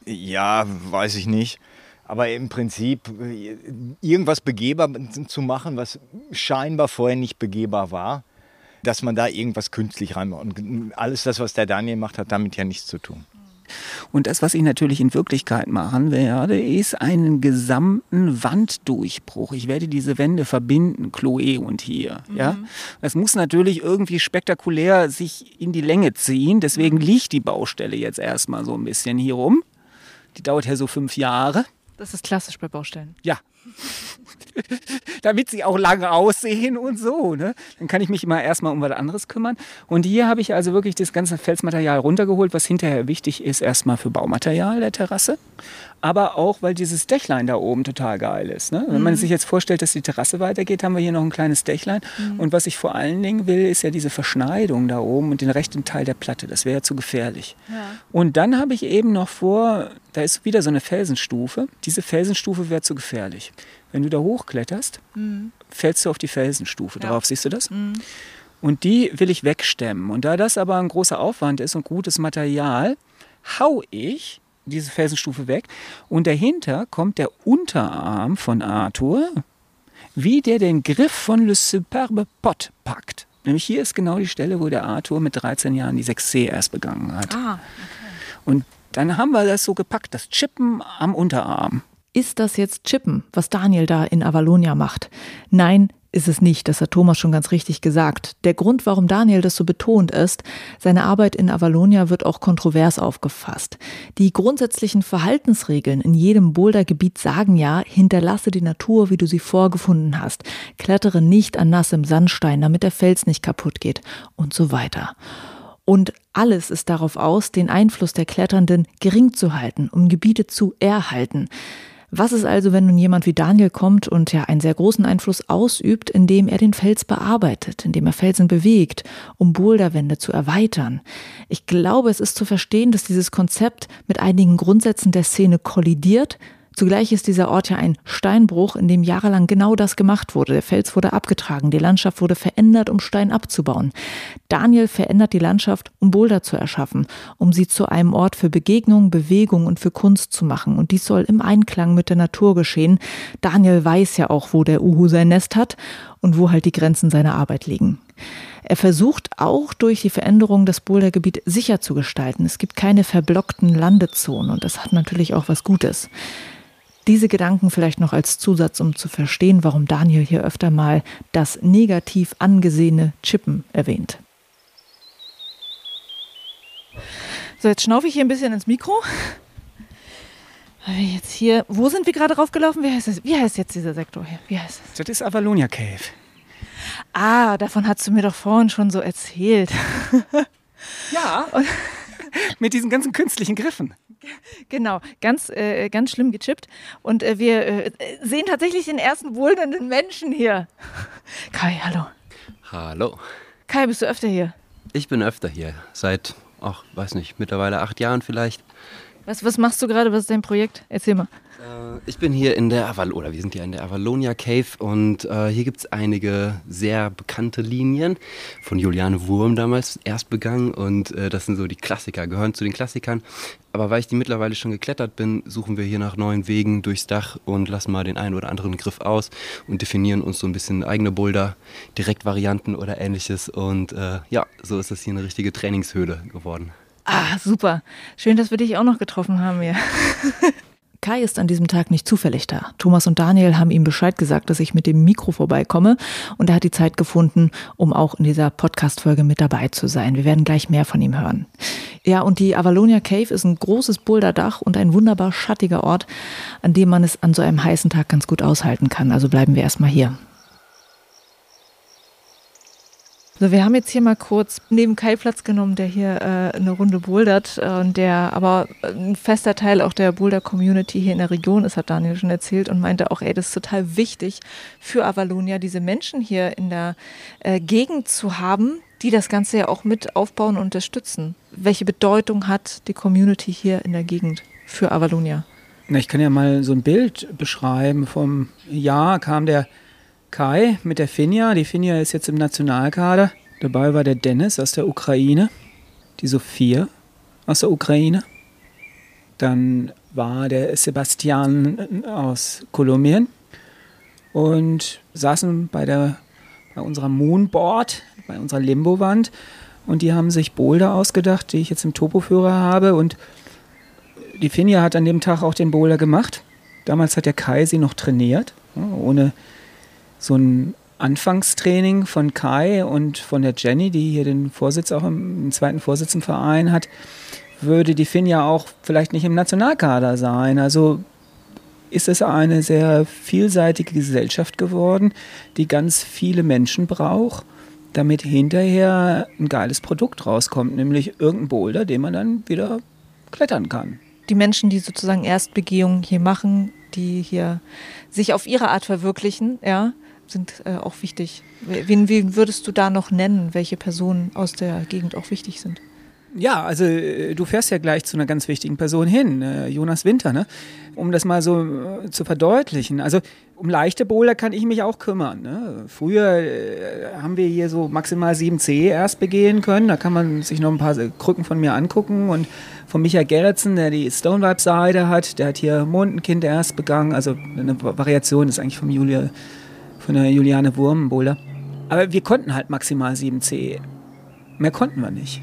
S3: Ja, weiß ich nicht. Aber im Prinzip äh, irgendwas begehbar zu machen, was scheinbar vorher nicht begehbar war, dass man da irgendwas künstlich reinmacht. Und alles das, was der Daniel macht, hat damit ja nichts zu tun.
S1: Und das, was ich natürlich in Wirklichkeit machen werde, ist einen gesamten Wanddurchbruch. Ich werde diese Wände verbinden, Chloe und hier. Mhm. Ja? Das muss natürlich irgendwie spektakulär sich in die Länge ziehen. Deswegen liegt die Baustelle jetzt erstmal so ein bisschen hier rum. Die dauert ja so fünf Jahre.
S2: Das ist klassisch bei Baustellen.
S1: Ja. Damit sie auch lange aussehen und so. Ne? Dann kann ich mich immer erstmal um was anderes kümmern. Und hier habe ich also wirklich das ganze Felsmaterial runtergeholt, was hinterher wichtig ist, erstmal für Baumaterial der Terrasse aber auch, weil dieses Dächlein da oben total geil ist. Ne? Wenn man mhm. sich jetzt vorstellt, dass die Terrasse weitergeht, haben wir hier noch ein kleines Dächlein. Mhm. Und was ich vor allen Dingen will, ist ja diese Verschneidung da oben und den rechten Teil der Platte. Das wäre ja zu gefährlich. Ja. Und dann habe ich eben noch vor, da ist wieder so eine Felsenstufe. Diese Felsenstufe wäre zu gefährlich. Wenn du da hochkletterst, mhm. fällst du auf die Felsenstufe ja. drauf. Siehst du das? Mhm. Und die will ich wegstemmen. Und da das aber ein großer Aufwand ist und gutes Material, hau ich diese Felsenstufe weg. Und dahinter kommt der Unterarm von Arthur, wie der den Griff von Le Superbe Pot packt. Nämlich hier ist genau die Stelle, wo der Arthur mit 13 Jahren die 6C erst begangen hat. Ah, okay. Und dann haben wir das so gepackt, das Chippen am Unterarm.
S2: Ist das jetzt Chippen, was Daniel da in Avalonia macht? Nein, ist es nicht, das hat Thomas schon ganz richtig gesagt. Der Grund, warum Daniel das so betont, ist, seine Arbeit in Avalonia wird auch kontrovers aufgefasst. Die grundsätzlichen Verhaltensregeln in jedem Bouldergebiet sagen ja, hinterlasse die Natur, wie du sie vorgefunden hast, klettere nicht an nassem Sandstein, damit der Fels nicht kaputt geht und so weiter. Und alles ist darauf aus, den Einfluss der Kletternden gering zu halten, um Gebiete zu erhalten. Was ist also, wenn nun jemand wie Daniel kommt und ja einen sehr großen Einfluss ausübt, indem er den Fels bearbeitet, indem er Felsen bewegt, um Boulderwände zu erweitern? Ich glaube, es ist zu verstehen, dass dieses Konzept mit einigen Grundsätzen der Szene kollidiert, Zugleich ist dieser Ort ja ein Steinbruch, in dem jahrelang genau das gemacht wurde. Der Fels wurde abgetragen, die Landschaft wurde verändert, um Stein abzubauen. Daniel verändert die Landschaft, um Boulder zu erschaffen, um sie zu einem Ort für Begegnung, Bewegung und für Kunst zu machen. Und dies soll im Einklang mit der Natur geschehen. Daniel weiß ja auch, wo der Uhu sein Nest hat und wo halt die Grenzen seiner Arbeit liegen. Er versucht auch durch die Veränderung das Bouldergebiet sicher zu gestalten. Es gibt keine verblockten Landezonen und das hat natürlich auch was Gutes. Diese Gedanken vielleicht noch als Zusatz, um zu verstehen, warum Daniel hier öfter mal das negativ angesehene Chippen erwähnt. So, jetzt schnaufe ich hier ein bisschen ins Mikro. Jetzt hier, wo sind wir gerade raufgelaufen? Wie heißt, das? Wie heißt jetzt dieser Sektor hier? Wie heißt
S1: das? Das ist Avalonia Cave.
S2: Ah, davon hast du mir doch vorhin schon so erzählt.
S1: Ja. Und mit diesen ganzen künstlichen Griffen.
S2: Genau, ganz, äh, ganz schlimm gechippt. Und äh, wir äh, sehen tatsächlich den ersten wohlenden Menschen hier. Kai, hallo.
S4: Hallo.
S2: Kai, bist du öfter hier?
S4: Ich bin öfter hier. Seit, ach, weiß nicht, mittlerweile acht Jahren vielleicht.
S2: Was, was machst du gerade? Was ist dein Projekt? Erzähl mal.
S4: Äh, ich bin hier in der Aval oder wir sind hier in der Avalonia Cave und äh, hier gibt es einige sehr bekannte Linien von Juliane Wurm damals erst begangen und äh, das sind so die Klassiker, gehören zu den Klassikern. Aber weil ich die mittlerweile schon geklettert bin, suchen wir hier nach neuen Wegen durchs Dach und lassen mal den einen oder anderen Griff aus und definieren uns so ein bisschen eigene Boulder, Direktvarianten oder ähnliches und äh, ja, so ist das hier eine richtige Trainingshöhle geworden.
S2: Ah, super. Schön, dass wir dich auch noch getroffen haben hier. Kai ist an diesem Tag nicht zufällig da. Thomas und Daniel haben ihm Bescheid gesagt, dass ich mit dem Mikro vorbeikomme und er hat die Zeit gefunden, um auch in dieser Podcast-Folge mit dabei zu sein. Wir werden gleich mehr von ihm hören. Ja, und die Avalonia Cave ist ein großes Boulderdach und ein wunderbar schattiger Ort, an dem man es an so einem heißen Tag ganz gut aushalten kann. Also bleiben wir erstmal hier. So, wir haben jetzt hier mal kurz neben Kai Platz genommen, der hier äh, eine Runde bouldert äh, und der aber ein fester Teil auch der Boulder-Community hier in der Region ist, hat Daniel schon erzählt und meinte auch, ey, das ist total wichtig für Avalonia, diese Menschen hier in der äh, Gegend zu haben, die das Ganze ja auch mit aufbauen und unterstützen. Welche Bedeutung hat die Community hier in der Gegend für Avalonia?
S1: Na, ich kann ja mal so ein Bild beschreiben. Vom Jahr kam der Kai mit der Finja. Die Finja ist jetzt im Nationalkader. Dabei war der Dennis aus der Ukraine, die Sophia aus der Ukraine. Dann war der Sebastian aus Kolumbien und saßen bei, der, bei unserer Moonboard, bei unserer Limbo-Wand und die haben sich Boulder ausgedacht, die ich jetzt im Topoführer habe und die Finja hat an dem Tag auch den Boulder gemacht. Damals hat der Kai sie noch trainiert, ohne so ein Anfangstraining von Kai und von der Jenny, die hier den Vorsitz auch im, im zweiten Vorsitz im Verein hat, würde die Finn ja auch vielleicht nicht im Nationalkader sein. Also ist es eine sehr vielseitige Gesellschaft geworden, die ganz viele Menschen braucht, damit hinterher ein geiles Produkt rauskommt, nämlich irgendein Boulder, den man dann wieder klettern kann.
S2: Die Menschen, die sozusagen Erstbegehungen hier machen, die hier sich auf ihre Art verwirklichen, ja, sind äh, auch wichtig. Wen, wen würdest du da noch nennen, welche Personen aus der Gegend auch wichtig sind?
S1: Ja, also äh, du fährst ja gleich zu einer ganz wichtigen Person hin, äh, Jonas Winter, ne? um das mal so äh, zu verdeutlichen. Also um leichte Boulder kann ich mich auch kümmern. Ne? Früher äh, haben wir hier so maximal 7C erst begehen können. Da kann man sich noch ein paar Krücken von mir angucken. Und von Michael Gerritsen, der die Stone Vibe Seite hat, der hat hier Mondenkind erst begangen. Also eine Variation ist eigentlich vom Julia von der Juliane Wurm, Boulder. Aber wir konnten halt maximal 7C. Mehr konnten wir nicht.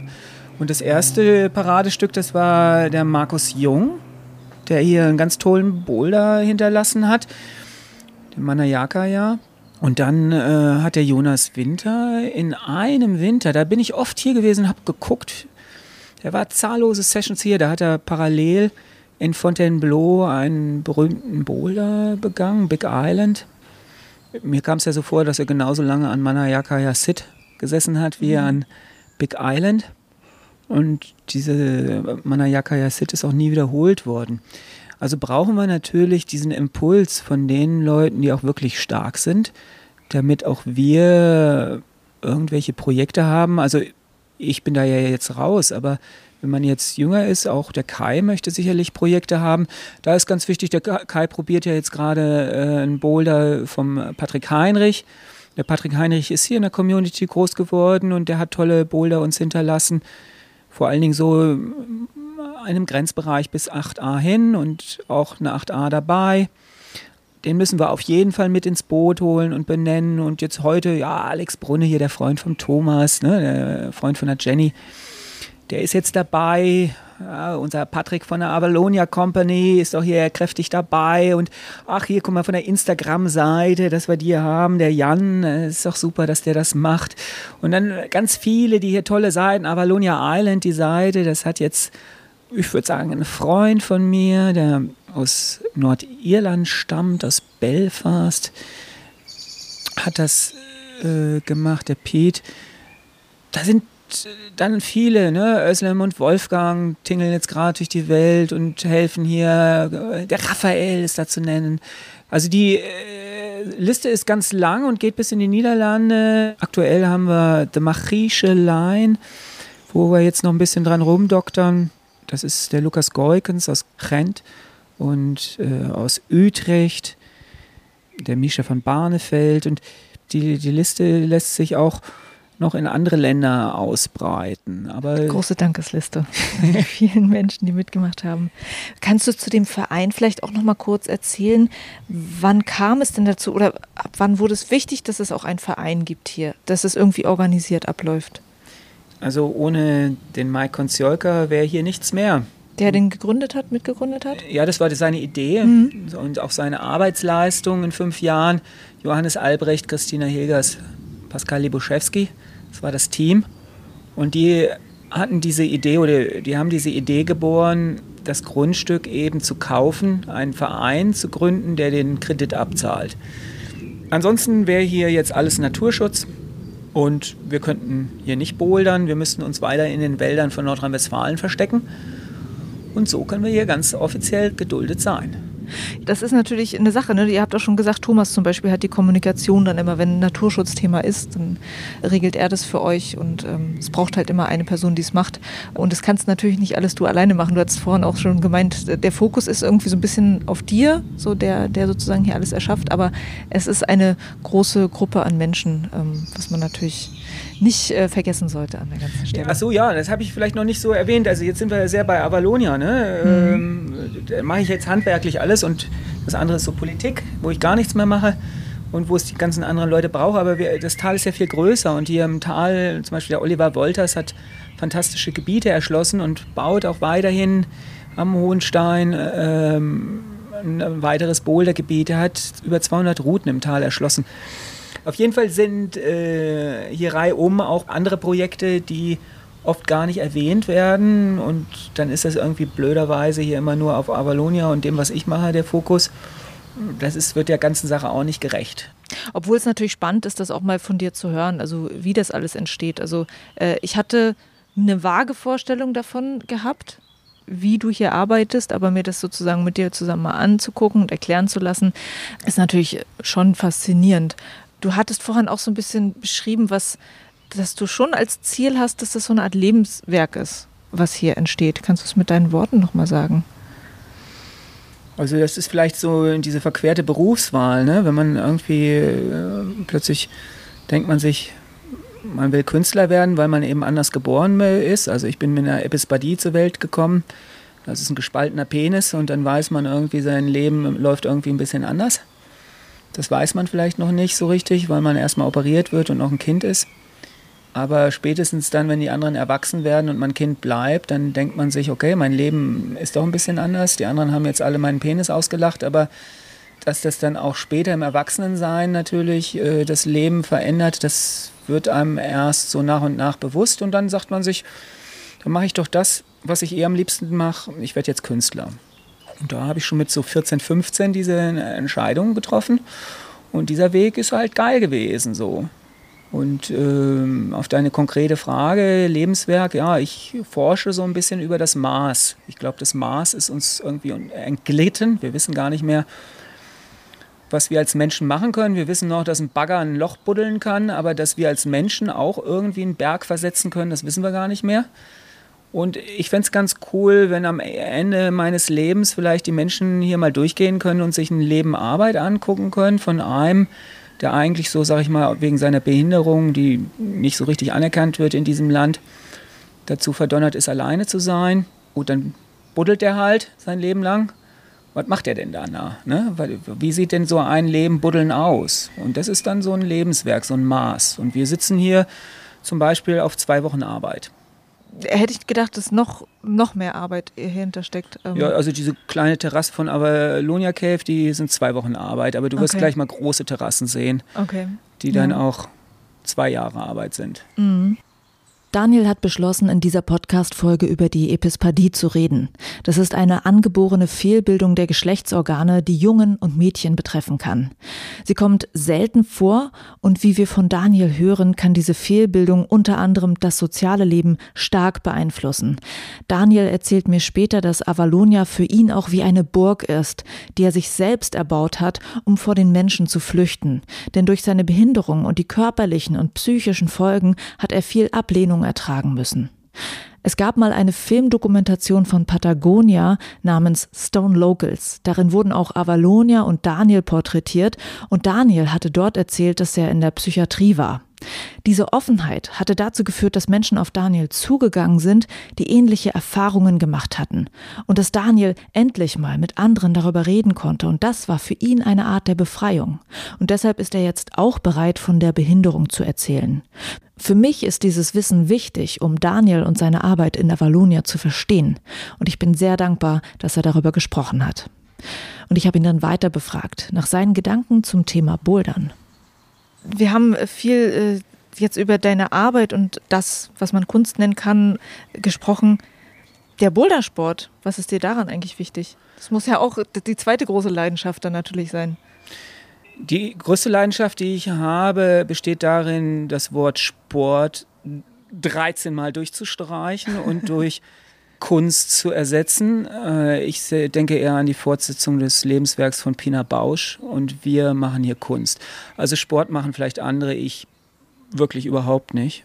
S1: Und das erste Paradestück, das war der Markus Jung, der hier einen ganz tollen Boulder hinterlassen hat. Der Manayaka ja. Und dann äh, hat der Jonas Winter in einem Winter, da bin ich oft hier gewesen, habe geguckt, er war zahllose Sessions hier, da hat er parallel in Fontainebleau einen berühmten Boulder begangen, Big Island. Mir kam es ja so vor, dass er genauso lange an Manayakaya Sit gesessen hat, wie er an Big Island. Und diese Manayakaya Sit ist auch nie wiederholt worden. Also brauchen wir natürlich diesen Impuls von den Leuten, die auch wirklich stark sind, damit auch wir irgendwelche Projekte haben. Also ich bin da ja jetzt raus, aber wenn man jetzt jünger ist, auch der Kai möchte sicherlich Projekte haben. Da ist ganz wichtig, der Kai probiert ja jetzt gerade äh, einen Boulder vom Patrick Heinrich. Der Patrick Heinrich ist hier in der Community groß geworden und der hat tolle Boulder uns hinterlassen. Vor allen Dingen so einem Grenzbereich bis 8a hin und auch eine 8a dabei. Den müssen wir auf jeden Fall mit ins Boot holen und benennen. Und jetzt heute, ja, Alex Brunne hier, der Freund von Thomas, ne, der Freund von der Jenny der ist jetzt dabei. Ja, unser Patrick von der Avalonia Company ist auch hier kräftig dabei. Und ach, hier, guck mal von der Instagram-Seite, dass wir die haben. Der Jan, äh, ist doch super, dass der das macht. Und dann ganz viele, die hier tolle Seiten. Avalonia Island, die Seite, das hat jetzt, ich würde sagen, ein Freund von mir, der aus Nordirland stammt, aus Belfast, hat das äh, gemacht, der Pete. Da sind dann viele, ne? Özlem und Wolfgang tingeln jetzt gerade durch die Welt und helfen hier. Der Raphael ist da zu nennen. Also die äh, Liste ist ganz lang und geht bis in die Niederlande. Aktuell haben wir The Machische Line, wo wir jetzt noch ein bisschen dran rumdoktern. Das ist der Lukas Goikens aus Gent und äh, aus Utrecht, der Mischa von Barnefeld. Und die, die Liste lässt sich auch noch in andere Länder ausbreiten. Aber
S2: Große Dankesliste von vielen Menschen, die mitgemacht haben. Kannst du zu dem Verein vielleicht auch noch mal kurz erzählen, wann kam es denn dazu oder ab wann wurde es wichtig, dass es auch einen Verein gibt hier, dass es irgendwie organisiert abläuft?
S1: Also ohne den Mike Konziolka wäre hier nichts mehr.
S2: Der den gegründet hat, mitgegründet hat?
S1: Ja, das war seine Idee mhm. und auch seine Arbeitsleistung in fünf Jahren. Johannes Albrecht, Christina Hilgers, Pascal Libuszewski. Das war das Team. Und die hatten diese Idee oder die haben diese Idee geboren, das Grundstück eben zu kaufen, einen Verein zu gründen, der den Kredit abzahlt. Ansonsten wäre hier jetzt alles Naturschutz und wir könnten hier nicht bouldern, wir müssten uns weiter in den Wäldern von Nordrhein-Westfalen verstecken. Und so können wir hier ganz offiziell geduldet sein.
S2: Das ist natürlich eine Sache. Ne? Ihr habt auch schon gesagt, Thomas zum Beispiel hat die Kommunikation dann immer, wenn ein Naturschutzthema ist, dann regelt er das für euch und ähm, es braucht halt immer eine Person, die es macht. Und das kannst natürlich nicht alles du alleine machen. Du hast vorhin auch schon gemeint, der Fokus ist irgendwie so ein bisschen auf dir, so der, der sozusagen hier alles erschafft. Aber es ist eine große Gruppe an Menschen, ähm, was man natürlich nicht äh, vergessen sollte an der ganzen Stelle.
S1: Ach so, ja, das habe ich vielleicht noch nicht so erwähnt. Also jetzt sind wir sehr bei Avalonia. Ne? Mhm. Ähm, da mache ich jetzt handwerklich alles und das andere ist so Politik, wo ich gar nichts mehr mache und wo es die ganzen anderen Leute brauche. Aber wir, das Tal ist ja viel größer und hier im Tal, zum Beispiel der Oliver Wolters hat fantastische Gebiete erschlossen und baut auch weiterhin am Hohenstein ähm, ein weiteres Bouldergebiet. Er hat über 200 Routen im Tal erschlossen. Auf jeden Fall sind äh, hier reihum auch andere Projekte, die oft gar nicht erwähnt werden und dann ist das irgendwie blöderweise hier immer nur auf Avalonia und dem, was ich mache, der Fokus. Das ist, wird der ganzen Sache auch nicht gerecht.
S2: Obwohl es natürlich spannend ist, das auch mal von dir zu hören, also wie das alles entsteht. Also äh, ich hatte eine vage Vorstellung davon gehabt, wie du hier arbeitest, aber mir das sozusagen mit dir zusammen mal anzugucken und erklären zu lassen, ist natürlich schon faszinierend. Du hattest vorhin auch so ein bisschen beschrieben, was, dass du schon als Ziel hast, dass das so eine Art Lebenswerk ist, was hier entsteht. Kannst du es mit deinen Worten nochmal sagen?
S1: Also das ist vielleicht so diese verquerte Berufswahl, ne? wenn man irgendwie äh, plötzlich denkt man sich, man will Künstler werden, weil man eben anders geboren ist. Also ich bin mit einer Epispadie zur Welt gekommen. Das ist ein gespaltener Penis und dann weiß man irgendwie, sein Leben läuft irgendwie ein bisschen anders. Das weiß man vielleicht noch nicht so richtig, weil man erstmal operiert wird und noch ein Kind ist. Aber spätestens dann, wenn die anderen erwachsen werden und mein Kind bleibt, dann denkt man sich, okay, mein Leben ist doch ein bisschen anders. Die anderen haben jetzt alle meinen Penis ausgelacht, aber dass das dann auch später im Erwachsenensein natürlich äh, das Leben verändert, das wird einem erst so nach und nach bewusst und dann sagt man sich, dann mache ich doch das, was ich eh am liebsten mache, ich werde jetzt Künstler. Und da habe ich schon mit so 14, 15 diese Entscheidung getroffen und dieser Weg ist halt geil gewesen so. Und ähm, auf deine konkrete Frage, Lebenswerk, ja, ich forsche so ein bisschen über das Maß. Ich glaube, das Maß ist uns irgendwie entglitten. Wir wissen gar nicht mehr, was wir als Menschen machen können. Wir wissen noch, dass ein Bagger ein Loch buddeln kann, aber dass wir als Menschen auch irgendwie einen Berg versetzen können, das wissen wir gar nicht mehr. Und ich fände es ganz cool, wenn am Ende meines Lebens vielleicht die Menschen hier mal durchgehen können und sich ein Leben Arbeit angucken können von einem, der eigentlich so, sag ich mal, wegen seiner Behinderung, die nicht so richtig anerkannt wird in diesem Land, dazu verdonnert ist, alleine zu sein. Gut, dann buddelt er halt sein Leben lang. Was macht er denn danach? Ne? Wie sieht denn so ein Leben buddeln aus? Und das ist dann so ein Lebenswerk, so ein Maß. Und wir sitzen hier zum Beispiel auf zwei Wochen Arbeit
S2: hätte ich gedacht, dass noch, noch mehr Arbeit hierhinter steckt.
S1: Ähm. Ja, also diese kleine Terrasse von Avalonia Cave, die sind zwei Wochen Arbeit, aber du wirst okay. gleich mal große Terrassen sehen,
S2: okay.
S1: die dann ja. auch zwei Jahre Arbeit sind.
S2: Mhm. Daniel hat beschlossen, in dieser Podcast-Folge über die Epispadie zu reden. Das ist eine angeborene Fehlbildung der Geschlechtsorgane, die Jungen und Mädchen betreffen kann. Sie kommt selten vor und wie wir von Daniel hören, kann diese Fehlbildung unter anderem das soziale Leben stark beeinflussen. Daniel erzählt mir später, dass Avalonia für ihn auch wie eine Burg ist, die er sich selbst erbaut hat, um vor den Menschen zu flüchten. Denn durch seine Behinderung und die körperlichen und psychischen Folgen hat er viel Ablehnung Behandlung ertragen müssen. Es gab mal eine Filmdokumentation von Patagonia namens Stone Locals. Darin wurden auch Avalonia und Daniel porträtiert und Daniel hatte dort erzählt, dass er in der Psychiatrie war. Diese Offenheit hatte dazu geführt, dass Menschen auf Daniel zugegangen sind, die ähnliche Erfahrungen gemacht hatten. Und dass Daniel endlich mal mit anderen darüber reden konnte. Und das war für ihn eine Art der Befreiung. Und deshalb ist er jetzt auch bereit, von der Behinderung zu erzählen. Für mich ist dieses Wissen wichtig, um Daniel und seine Arbeit in Avalonia zu verstehen. Und ich bin sehr dankbar, dass er darüber gesprochen hat. Und ich habe ihn dann weiter befragt nach seinen Gedanken zum Thema Bouldern. Wir haben viel äh, jetzt über deine Arbeit und das, was man Kunst nennen kann, gesprochen. Der Bouldersport, was ist dir daran eigentlich wichtig? Das muss ja auch die zweite große Leidenschaft dann natürlich sein.
S1: Die größte Leidenschaft, die ich habe, besteht darin, das Wort Sport 13 Mal durchzustreichen und durch Kunst zu ersetzen. Äh, ich denke eher an die Fortsetzung des Lebenswerks von Pina Bausch und wir machen hier Kunst. Also Sport machen vielleicht andere, ich wirklich überhaupt nicht.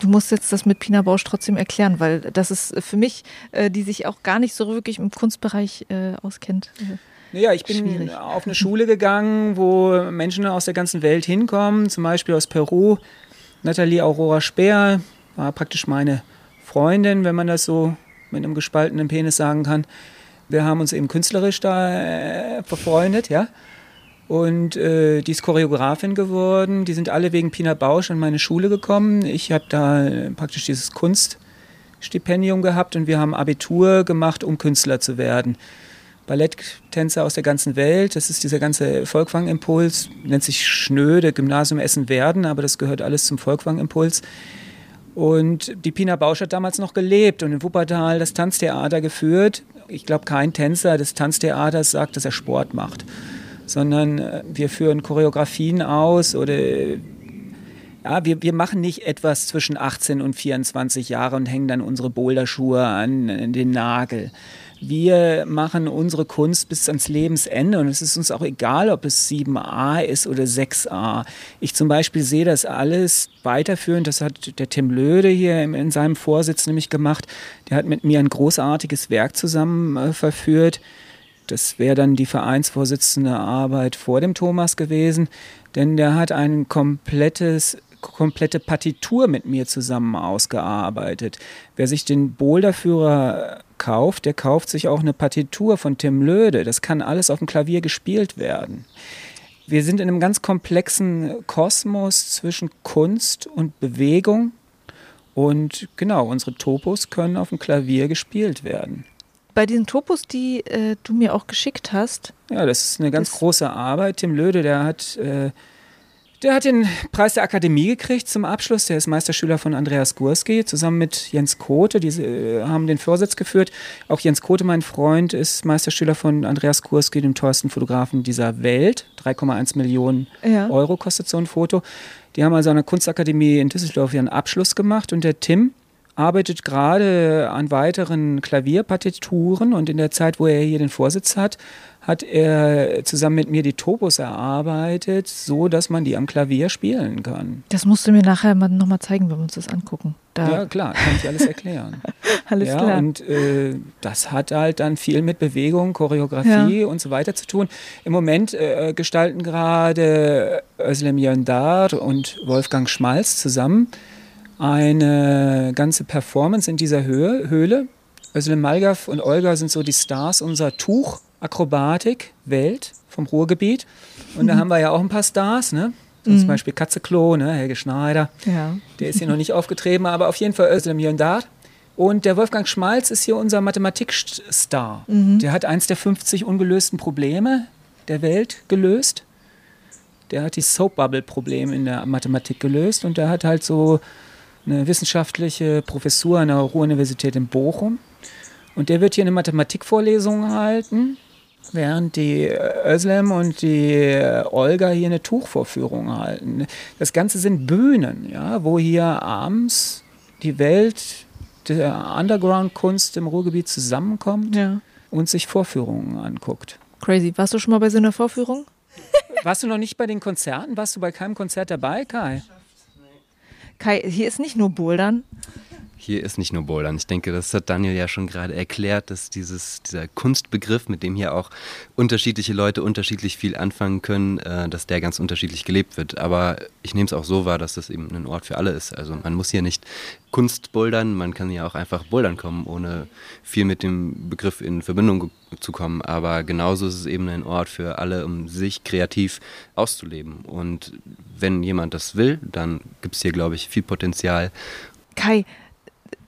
S2: Du musst jetzt das mit Pina Bausch trotzdem erklären, weil das ist für mich, äh, die sich auch gar nicht so wirklich im Kunstbereich äh, auskennt.
S1: Naja, ich bin Schwierig. auf eine Schule gegangen, wo Menschen aus der ganzen Welt hinkommen, zum Beispiel aus Peru. Nathalie Aurora Speer war praktisch meine Freundin, wenn man das so mit einem gespaltenen Penis sagen kann. Wir haben uns eben künstlerisch da äh, verfreundet, ja. Und äh, die ist Choreografin geworden. Die sind alle wegen Pina Bausch an meine Schule gekommen. Ich habe da äh, praktisch dieses Kunststipendium gehabt und wir haben Abitur gemacht, um Künstler zu werden. Balletttänzer aus der ganzen Welt, das ist dieser ganze Volkwang-Impuls, nennt sich Schnöde, Gymnasium Essen-Werden, aber das gehört alles zum Volkwang-Impuls. Und die Pina Bausch hat damals noch gelebt und in Wuppertal das Tanztheater geführt. Ich glaube, kein Tänzer des Tanztheaters sagt, dass er Sport macht, sondern äh, wir führen Choreografien aus oder ja, wir, wir machen nicht etwas zwischen 18 und 24 Jahre und hängen dann unsere Boulderschuhe an den Nagel wir machen unsere Kunst bis ans Lebensende und es ist uns auch egal, ob es 7a ist oder 6a. Ich zum Beispiel sehe das alles weiterführend, das hat der Tim Löde hier in seinem Vorsitz nämlich gemacht. Der hat mit mir ein großartiges Werk zusammen äh, verführt. Das wäre dann die Vereinsvorsitzende Arbeit vor dem Thomas gewesen, denn der hat ein komplettes komplette Partitur mit mir zusammen ausgearbeitet. Wer sich den Boulderführer kauft, der kauft sich auch eine Partitur von Tim Löde. Das kann alles auf dem Klavier gespielt werden. Wir sind in einem ganz komplexen Kosmos zwischen Kunst und Bewegung. Und genau, unsere Topos können auf dem Klavier gespielt werden.
S2: Bei diesen Topos, die äh, du mir auch geschickt hast.
S1: Ja, das ist eine ganz große Arbeit. Tim Löde, der hat äh, der hat den Preis der Akademie gekriegt zum Abschluss. Der ist Meisterschüler von Andreas Gurski zusammen mit Jens Kote. Die äh, haben den Vorsitz geführt. Auch Jens Kote, mein Freund, ist Meisterschüler von Andreas Gurski, dem teuersten Fotografen dieser Welt. 3,1 Millionen ja. Euro kostet so ein Foto. Die haben also an der Kunstakademie in Düsseldorf ihren Abschluss gemacht. Und der Tim arbeitet gerade an weiteren Klavierpartituren. Und in der Zeit, wo er hier den Vorsitz hat, hat er zusammen mit mir die Topos erarbeitet, so dass man die am Klavier spielen kann.
S2: Das musst du mir nachher mal nochmal zeigen, wenn wir uns das angucken.
S1: Da. Ja, klar, kann ich alles erklären.
S2: alles
S1: ja,
S2: klar.
S1: Und äh, das hat halt dann viel mit Bewegung, Choreografie ja. und so weiter zu tun. Im Moment äh, gestalten gerade Özlem Jöndar und Wolfgang Schmalz zusammen eine ganze Performance in dieser Höhe, Höhle. Özlem Malgav und Olga sind so die Stars unserer Tuch- Akrobatik-Welt vom Ruhrgebiet. Und da mhm. haben wir ja auch ein paar Stars, ne? Mhm. Zum Beispiel Katze Klo, ne? Helge Schneider.
S2: Ja.
S1: Der ist hier noch nicht aufgetreten, aber auf jeden Fall Özlem Jöndar. Und der Wolfgang Schmalz ist hier unser Mathematikstar. Mhm. Der hat eins der 50 ungelösten Probleme der Welt gelöst. Der hat die Soap-Bubble-Probleme in der Mathematik gelöst und der hat halt so eine wissenschaftliche Professur an der Ruhr-Universität in Bochum. Und der wird hier eine Mathematikvorlesung halten während die Özlem und die Olga hier eine Tuchvorführung halten. Das Ganze sind Bühnen, ja, wo hier abends die Welt der Underground-Kunst im Ruhrgebiet zusammenkommt ja. und sich Vorführungen anguckt.
S2: Crazy. Warst du schon mal bei so einer Vorführung?
S1: Warst du noch nicht bei den Konzerten? Warst du bei keinem Konzert dabei, Kai?
S2: Kai, hier ist nicht nur Bouldern
S4: hier ist nicht nur Bouldern. Ich denke, das hat Daniel ja schon gerade erklärt, dass dieses, dieser Kunstbegriff, mit dem hier auch unterschiedliche Leute unterschiedlich viel anfangen können, äh, dass der ganz unterschiedlich gelebt wird. Aber ich nehme es auch so wahr, dass das eben ein Ort für alle ist. Also man muss hier nicht Kunst bouldern, man kann ja auch einfach bouldern kommen, ohne viel mit dem Begriff in Verbindung zu kommen. Aber genauso ist es eben ein Ort für alle, um sich kreativ auszuleben. Und wenn jemand das will, dann gibt es hier, glaube ich, viel Potenzial.
S2: Kai,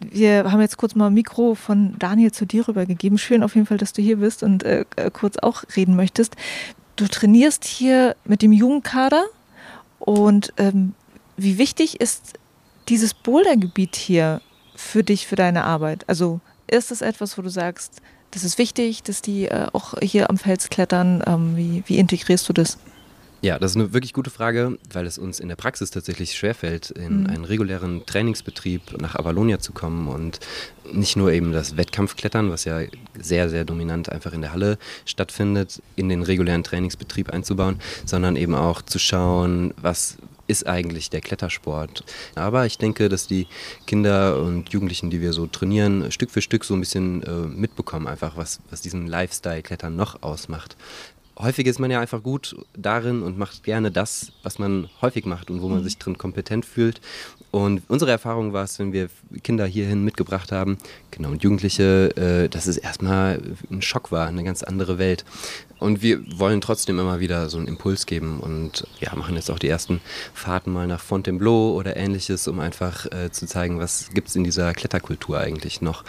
S2: wir haben jetzt kurz mal Mikro von Daniel zu dir rübergegeben. Schön auf jeden Fall, dass du hier bist und äh, kurz auch reden möchtest. Du trainierst hier mit dem Jugendkader und ähm, wie wichtig ist dieses Bouldergebiet hier für dich, für deine Arbeit? Also ist das etwas, wo du sagst, das ist wichtig, dass die äh, auch hier am Fels klettern? Ähm, wie, wie integrierst du das?
S4: Ja, das ist eine wirklich gute Frage, weil es uns in der Praxis tatsächlich schwerfällt, in mhm. einen regulären Trainingsbetrieb nach Avalonia zu kommen und nicht nur eben das Wettkampfklettern, was ja sehr, sehr dominant einfach in der Halle stattfindet, in den regulären Trainingsbetrieb einzubauen, sondern eben auch zu schauen, was ist eigentlich der Klettersport. Aber ich denke, dass die Kinder und Jugendlichen, die wir so trainieren, Stück für Stück so ein bisschen äh, mitbekommen, einfach was, was diesen Lifestyle-Klettern noch ausmacht häufig ist man ja einfach gut darin und macht gerne das, was man häufig macht und wo man mhm. sich drin kompetent fühlt. Und unsere Erfahrung war es, wenn wir Kinder hierhin mitgebracht haben, genau, und Jugendliche, äh, dass es erstmal ein Schock war, eine ganz andere Welt. Und wir wollen trotzdem immer wieder so einen Impuls geben und ja, machen jetzt auch die ersten Fahrten mal nach Fontainebleau oder ähnliches, um einfach äh, zu zeigen, was gibt es in dieser Kletterkultur eigentlich noch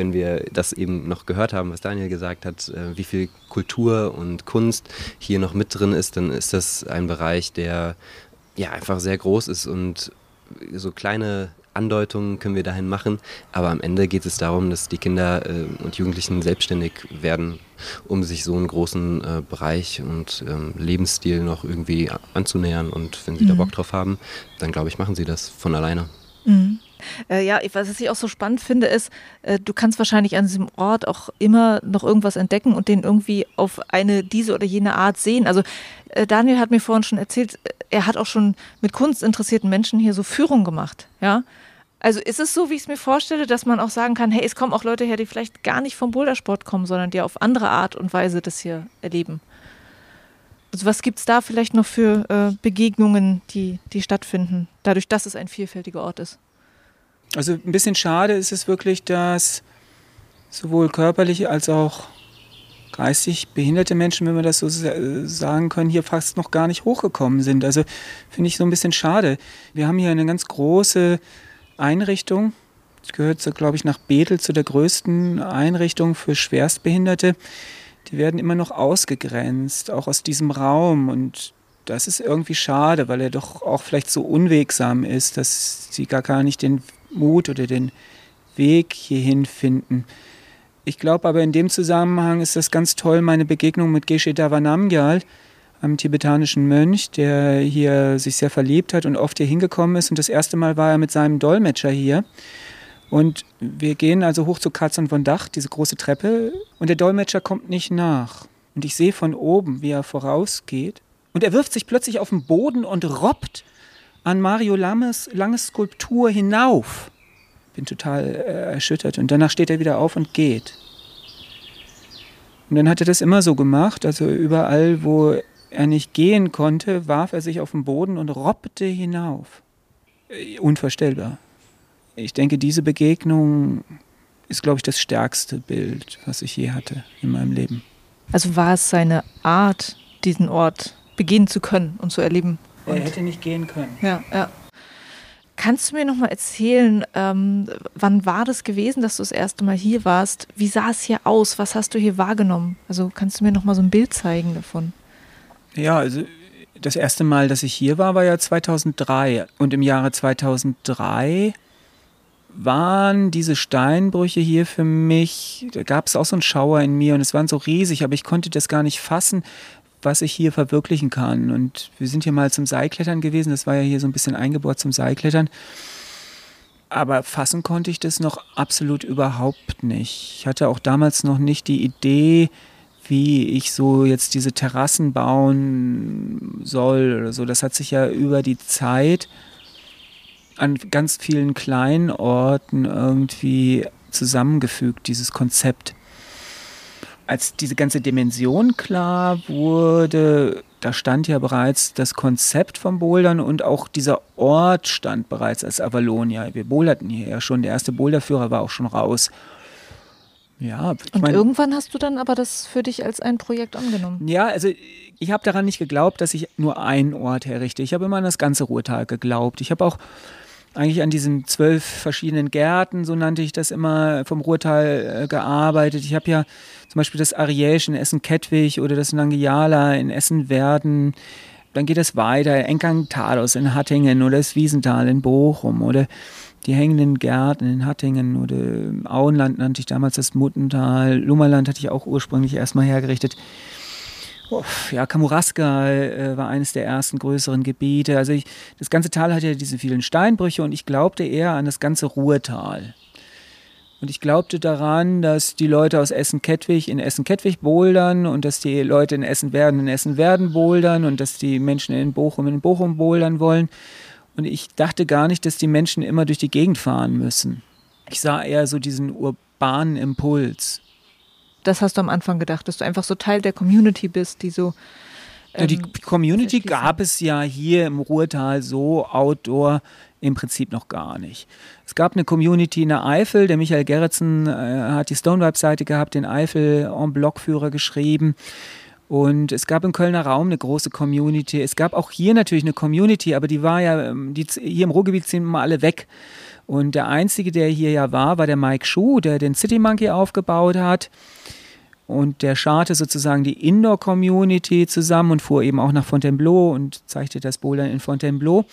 S4: wenn wir das eben noch gehört haben, was Daniel gesagt hat, äh, wie viel Kultur und Kunst hier noch mit drin ist, dann ist das ein Bereich, der ja einfach sehr groß ist und so kleine Andeutungen können wir dahin machen, aber am Ende geht es darum, dass die Kinder äh, und Jugendlichen selbstständig werden, um sich so einen großen äh, Bereich und ähm, Lebensstil noch irgendwie anzunähern. Und wenn sie mhm. da Bock drauf haben, dann glaube ich, machen sie das von alleine.
S2: Mhm. Äh, ja, was ich auch so spannend finde, ist, äh, du kannst wahrscheinlich an diesem Ort auch immer noch irgendwas entdecken und den irgendwie auf eine diese oder jene Art sehen. Also äh, Daniel hat mir vorhin schon erzählt, äh, er hat auch schon mit kunstinteressierten Menschen hier so Führung gemacht, ja. Also ist es so, wie ich es mir vorstelle, dass man auch sagen kann, hey, es kommen auch Leute her, die vielleicht gar nicht vom Bouldersport kommen, sondern die auf andere Art und Weise das hier erleben? Also was gibt es da vielleicht noch für äh, Begegnungen, die, die stattfinden, dadurch, dass es ein vielfältiger Ort ist?
S1: Also ein bisschen schade ist es wirklich, dass sowohl körperlich als auch geistig behinderte Menschen, wenn wir das so sagen können, hier fast noch gar nicht hochgekommen sind. Also finde ich so ein bisschen schade. Wir haben hier eine ganz große Einrichtung, gehört, so, glaube ich, nach Bethel zu der größten Einrichtung für Schwerstbehinderte. Die werden immer noch ausgegrenzt, auch aus diesem Raum. Und das ist irgendwie schade, weil er doch auch vielleicht so unwegsam ist, dass sie gar, gar nicht den Mut oder den Weg hierhin finden. Ich glaube aber in dem Zusammenhang ist das ganz toll, meine Begegnung mit Geshe Davanamgyal, einem tibetanischen Mönch, der hier sich sehr verliebt hat und oft hier hingekommen ist. Und das erste Mal war er mit seinem Dolmetscher hier. Und wir gehen also hoch zu Katzern von Dach, diese große Treppe, und der Dolmetscher kommt nicht nach. Und ich sehe von oben, wie er vorausgeht. Und er wirft sich plötzlich auf den Boden und robbt an Mario Lammes lange Skulptur hinauf. Bin total äh, erschüttert. Und danach steht er wieder auf und geht. Und dann hat er das immer so gemacht. Also überall, wo er nicht gehen konnte, warf er sich auf den Boden und robbte hinauf. Äh, unvorstellbar. Ich denke, diese Begegnung ist, glaube ich, das stärkste Bild, was ich je hatte in meinem Leben.
S2: Also war es seine Art, diesen Ort begehen zu können und zu erleben?
S1: Er hätte nicht gehen können.
S2: Ja, ja. Kannst du mir noch mal erzählen, ähm, wann war das gewesen, dass du das erste Mal hier warst? Wie sah es hier aus? Was hast du hier wahrgenommen? Also kannst du mir noch mal so ein Bild zeigen davon?
S1: Ja, also das erste Mal, dass ich hier war, war ja 2003. Und im Jahre 2003 waren diese Steinbrüche hier für mich, da gab es auch so einen Schauer in mir und es waren so riesig, aber ich konnte das gar nicht fassen, was ich hier verwirklichen kann. Und wir sind hier mal zum Seilklettern gewesen, das war ja hier so ein bisschen eingebaut zum Seilklettern. Aber fassen konnte ich das noch absolut überhaupt nicht. Ich hatte auch damals noch nicht die Idee, wie ich so jetzt diese Terrassen bauen soll oder so. Das hat sich ja über die Zeit an ganz vielen kleinen Orten irgendwie zusammengefügt, dieses Konzept als diese ganze Dimension klar wurde, da stand ja bereits das Konzept vom Bouldern und auch dieser Ort stand bereits als Avalonia. Wir boulderten hier ja schon, der erste Boulderführer war auch schon raus.
S2: Ja, und mein, irgendwann hast du dann aber das für dich als ein Projekt angenommen.
S1: Ja, also ich habe daran nicht geglaubt, dass ich nur einen Ort herrichte. Ich habe immer an das ganze Ruhrtal geglaubt. Ich habe auch eigentlich an diesen zwölf verschiedenen Gärten, so nannte ich das immer, vom Ruhrtal äh, gearbeitet. Ich habe ja zum Beispiel das Arielsch in Essen-Kettwig oder das Langeala in Essen-Werden. Dann geht es weiter, Enkang-Talos in Hattingen oder das Wiesental in Bochum oder die hängenden Gärten in Hattingen oder Auenland nannte ich damals das Muttental. Lummerland hatte ich auch ursprünglich erstmal hergerichtet ja, Kamuraska äh, war eines der ersten größeren Gebiete. Also ich, das ganze Tal hatte ja diese vielen Steinbrüche und ich glaubte eher an das ganze Ruhrtal. Und ich glaubte daran, dass die Leute aus Essen-Kettwig in Essen-Kettwig bouldern und dass die Leute in Essen-Werden in Essen-Werden bouldern und dass die Menschen in Bochum in Bochum bouldern wollen. Und ich dachte gar nicht, dass die Menschen immer durch die Gegend fahren müssen. Ich sah eher so diesen urbanen Impuls
S2: das hast du am Anfang gedacht, dass du einfach so Teil der Community bist, die so.
S1: Ähm, die Community gab es ja hier im Ruhrtal so outdoor im Prinzip noch gar nicht. Es gab eine Community in der Eifel, der Michael Gerritsen äh, hat die Stonewipe-Seite gehabt, den Eifel en Block-Führer geschrieben. Und es gab im Kölner Raum eine große Community. Es gab auch hier natürlich eine Community, aber die war ja, ähm, die, hier im Ruhrgebiet sind immer alle weg. Und der Einzige, der hier ja war, war der Mike Schuh, der den City Monkey aufgebaut hat. Und der scharte sozusagen die Indoor-Community zusammen und fuhr eben auch nach Fontainebleau und zeigte das Bouldern in Fontainebleau.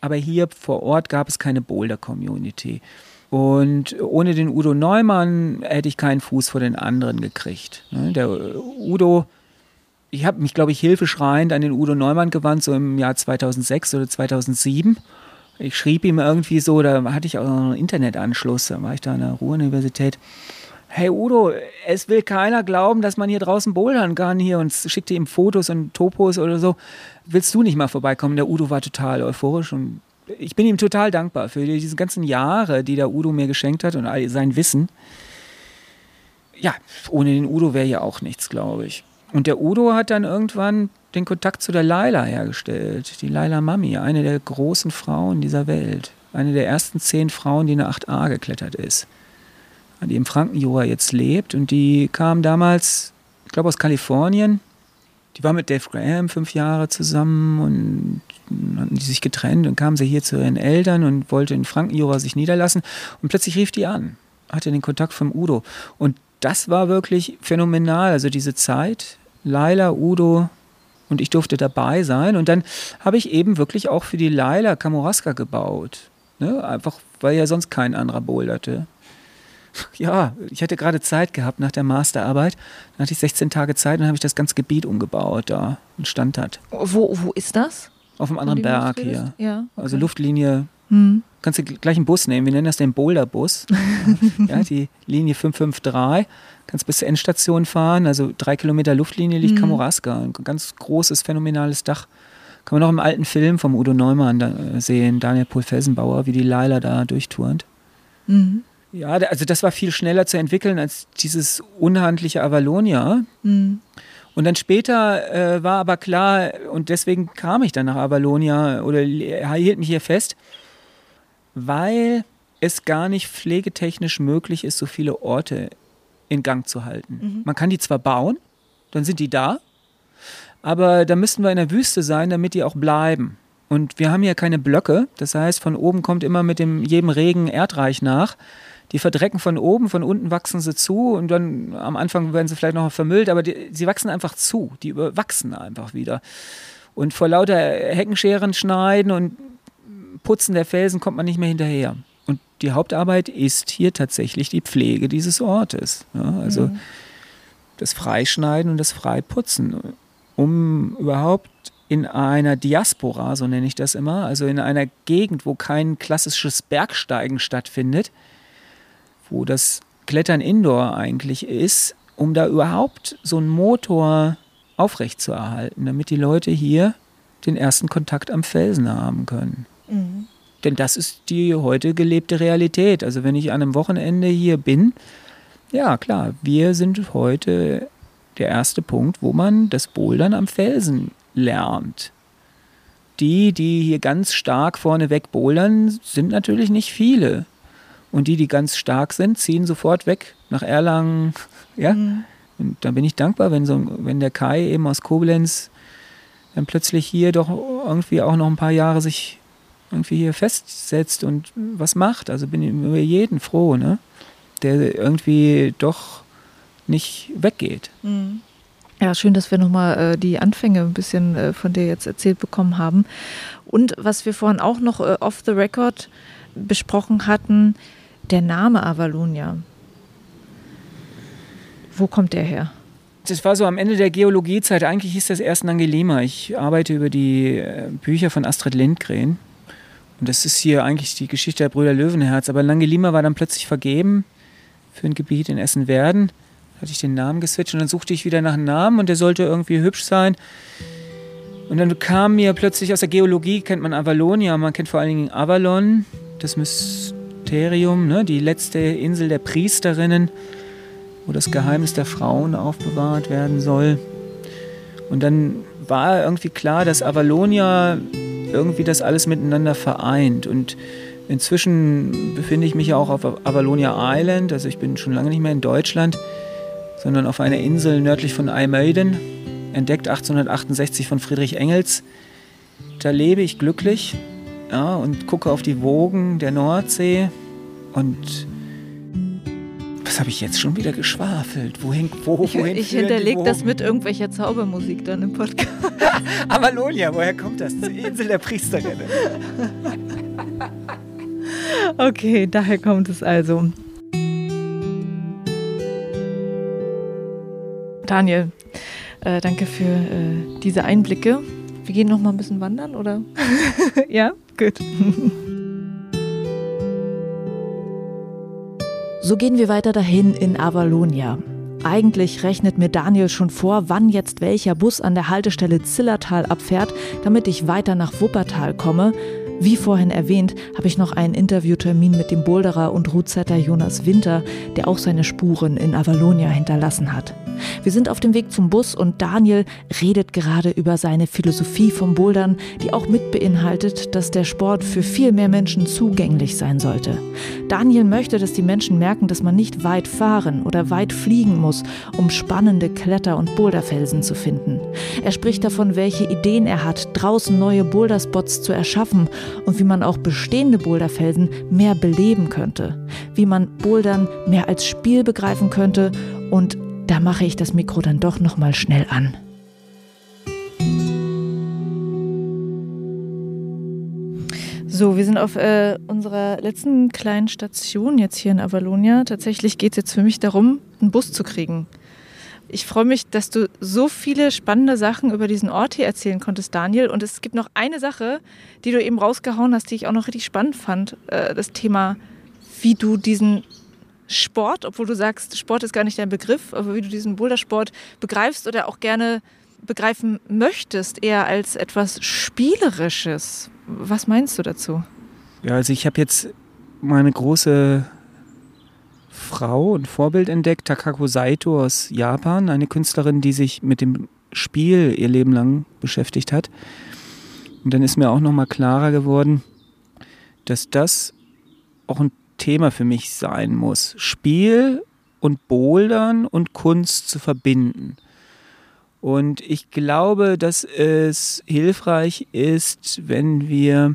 S1: Aber hier vor Ort gab es keine Boulder-Community. Und ohne den Udo Neumann hätte ich keinen Fuß vor den anderen gekriegt. Ne, der Udo, ich habe mich, glaube ich, hilfeschreiend an den Udo Neumann gewandt, so im Jahr 2006 oder 2007. Ich schrieb ihm irgendwie so, da hatte ich auch noch einen Internetanschluss, da war ich da an der Ruhr-Universität hey Udo, es will keiner glauben, dass man hier draußen bouldern kann hier und schickte ihm Fotos und Topos oder so. Willst du nicht mal vorbeikommen? Der Udo war total euphorisch und ich bin ihm total dankbar für diese ganzen Jahre, die der Udo mir geschenkt hat und all sein Wissen. Ja, ohne den Udo wäre ja auch nichts, glaube ich. Und der Udo hat dann irgendwann den Kontakt zu der Laila hergestellt. Die Laila Mami, eine der großen Frauen dieser Welt. Eine der ersten zehn Frauen, die eine 8a geklettert ist die im Frankenjura jetzt lebt. Und die kam damals, ich glaube aus Kalifornien, die war mit Dave Graham fünf Jahre zusammen und hatten die sich getrennt und kam sie hier zu ihren Eltern und wollte in Frankenjura sich niederlassen und plötzlich rief die an, hatte den Kontakt vom Udo und das war wirklich phänomenal, also diese Zeit, Laila, Udo und ich durfte dabei sein und dann habe ich eben wirklich auch für die Laila Kamoraska gebaut, ne? einfach weil ja sonst kein anderer boulderte ja, ich hatte gerade Zeit gehabt nach der Masterarbeit. Dann hatte ich 16 Tage Zeit und habe ich das ganze Gebiet umgebaut, da und stand hat.
S2: Wo, wo ist das?
S1: Auf einem anderen Berg hier.
S2: Ja, okay.
S1: Also Luftlinie. Hm. Kannst du gleich einen Bus nehmen. Wir nennen das den Boulder-Bus. ja, die Linie 553. Kannst bis zur Endstation fahren. Also drei Kilometer Luftlinie liegt hm. Kamoraska. Ein ganz großes, phänomenales Dach. Kann man noch im alten Film vom Udo Neumann äh, sehen, Daniel Pohl Felsenbauer, wie die Leila da durchturnt. Mhm. Ja, also das war viel schneller zu entwickeln als dieses unhandliche Avalonia. Mhm. Und dann später äh, war aber klar, und deswegen kam ich dann nach Avalonia oder hielt mich hier fest, weil es gar nicht pflegetechnisch möglich ist, so viele Orte in Gang zu halten. Mhm. Man kann die zwar bauen, dann sind die da, aber da müssten wir in der Wüste sein, damit die auch bleiben. Und wir haben hier keine Blöcke, das heißt, von oben kommt immer mit dem, jedem Regen Erdreich nach die verdrecken von oben, von unten wachsen sie zu und dann am Anfang werden sie vielleicht noch vermüllt, aber die, sie wachsen einfach zu, die wachsen einfach wieder. Und vor lauter Heckenscheren schneiden und Putzen der Felsen kommt man nicht mehr hinterher. Und die Hauptarbeit ist hier tatsächlich die Pflege dieses Ortes. Ja, also mhm. das Freischneiden und das Freiputzen, um überhaupt in einer Diaspora, so nenne ich das immer, also in einer Gegend, wo kein klassisches Bergsteigen stattfindet, wo das Klettern Indoor eigentlich ist, um da überhaupt so einen Motor aufrechtzuerhalten, damit die Leute hier den ersten Kontakt am Felsen haben können. Mhm. Denn das ist die heute gelebte Realität. Also wenn ich an einem Wochenende hier bin, ja klar, wir sind heute der erste Punkt, wo man das Bouldern am Felsen lernt. Die, die hier ganz stark vorneweg bouldern, sind natürlich nicht viele. Und die, die ganz stark sind, ziehen sofort weg nach Erlangen. Ja? Mhm. Und da bin ich dankbar, wenn, so, wenn der Kai eben aus Koblenz dann plötzlich hier doch irgendwie auch noch ein paar Jahre sich irgendwie hier festsetzt und was macht. Also bin ich über jeden froh, ne? der irgendwie doch nicht weggeht.
S2: Mhm. Ja, schön, dass wir nochmal äh, die Anfänge ein bisschen äh, von dir jetzt erzählt bekommen haben. Und was wir vorhin auch noch äh, off the record besprochen hatten, der Name Avalonia, wo kommt der her?
S1: Das war so am Ende der Geologiezeit. Eigentlich hieß das erst Nangelima. Ich arbeite über die äh, Bücher von Astrid Lindgren. Und das ist hier eigentlich die Geschichte der Brüder Löwenherz. Aber Nangelima war dann plötzlich vergeben für ein Gebiet in Essen-Werden. Da hatte ich den Namen geswitcht und dann suchte ich wieder nach einem Namen und der sollte irgendwie hübsch sein. Und dann kam mir plötzlich aus der Geologie, kennt man Avalonia, man kennt vor allen Dingen Avalon. Das Mysterium, ne, die letzte Insel der Priesterinnen, wo das Geheimnis der Frauen aufbewahrt werden soll. Und dann war irgendwie klar, dass Avalonia irgendwie das alles miteinander vereint. Und inzwischen befinde ich mich ja auch auf Avalonia Island, also ich bin schon lange nicht mehr in Deutschland, sondern auf einer Insel nördlich von Eimeiden, entdeckt 1868 von Friedrich Engels. Da lebe ich glücklich ja, und gucke auf die Wogen der Nordsee und was habe ich jetzt schon wieder geschwafelt? Wohin, wo, wohin
S2: Ich, ich hinterlege das mit irgendwelcher Zaubermusik dann im Podcast.
S1: Amalonia, woher kommt das? Die Insel der Priesterinnen.
S2: okay, daher kommt es also. Daniel, äh, danke für äh, diese Einblicke. Wir gehen noch mal ein bisschen wandern, oder? ja, gut. So gehen wir weiter dahin in Avalonia. Eigentlich rechnet mir Daniel schon vor, wann jetzt welcher Bus an der Haltestelle Zillertal abfährt, damit ich weiter nach Wuppertal komme. Wie vorhin erwähnt, habe ich noch einen Interviewtermin mit dem Boulderer und Rootsetter Jonas Winter, der auch seine Spuren in Avalonia hinterlassen hat. Wir sind auf dem Weg zum Bus und Daniel redet gerade über seine Philosophie vom Bouldern, die auch mit beinhaltet, dass der Sport für viel mehr Menschen zugänglich sein sollte. Daniel möchte, dass die Menschen merken, dass man nicht weit fahren oder weit fliegen muss, um spannende Kletter- und Boulderfelsen zu finden. Er spricht davon, welche Ideen er hat, draußen neue Boulderspots zu erschaffen und wie man auch bestehende Boulderfelsen mehr beleben könnte, wie man Bouldern mehr als Spiel begreifen könnte und da mache ich das Mikro dann doch noch mal schnell an. So, wir sind auf äh, unserer letzten kleinen Station jetzt hier in Avalonia. Tatsächlich geht es jetzt für mich darum, einen Bus zu kriegen. Ich freue mich, dass du so viele spannende Sachen über diesen Ort hier erzählen konntest, Daniel. Und es gibt noch eine Sache, die du eben rausgehauen hast, die ich auch noch richtig spannend fand. Äh, das Thema, wie du diesen Sport, obwohl du sagst, Sport ist gar nicht dein Begriff, aber wie du diesen Bouldersport begreifst oder auch gerne begreifen möchtest, eher als etwas Spielerisches. Was meinst du dazu?
S1: Ja, also ich habe jetzt meine große Frau und Vorbild entdeckt, Takako Saito aus Japan, eine Künstlerin, die sich mit dem Spiel ihr Leben lang beschäftigt hat. Und dann ist mir auch noch mal klarer geworden, dass das auch ein Thema für mich sein muss. Spiel und Bouldern und Kunst zu verbinden. Und ich glaube, dass es hilfreich ist, wenn wir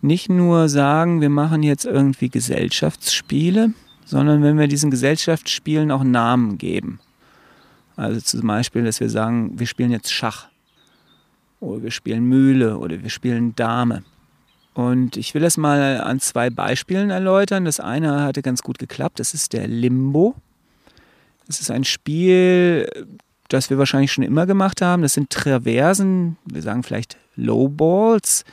S1: nicht nur sagen, wir machen jetzt irgendwie Gesellschaftsspiele, sondern wenn wir diesen Gesellschaftsspielen auch Namen geben. Also zum Beispiel, dass wir sagen, wir spielen jetzt Schach oder wir spielen Mühle oder wir spielen Dame. Und ich will das mal an zwei Beispielen erläutern. Das eine hatte ganz gut geklappt, das ist der Limbo. Das ist ein Spiel, das wir wahrscheinlich schon immer gemacht haben. Das sind Traversen, wir sagen vielleicht Lowballs.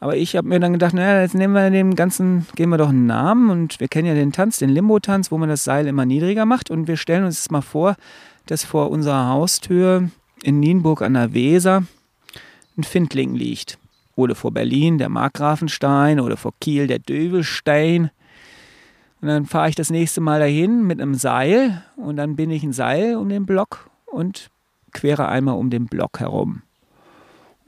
S1: Aber ich habe mir dann gedacht, naja, jetzt nehmen wir dem Ganzen, geben wir doch einen Namen und wir kennen ja den Tanz, den Limbo-Tanz, wo man das Seil immer niedriger macht und wir stellen uns jetzt mal vor, dass vor unserer Haustür in Nienburg an der Weser ein Findling liegt. Oder vor Berlin der Markgrafenstein oder vor Kiel der Dövelstein. Und dann fahre ich das nächste Mal dahin mit einem Seil und dann bin ich ein Seil um den Block und quere einmal um den Block herum.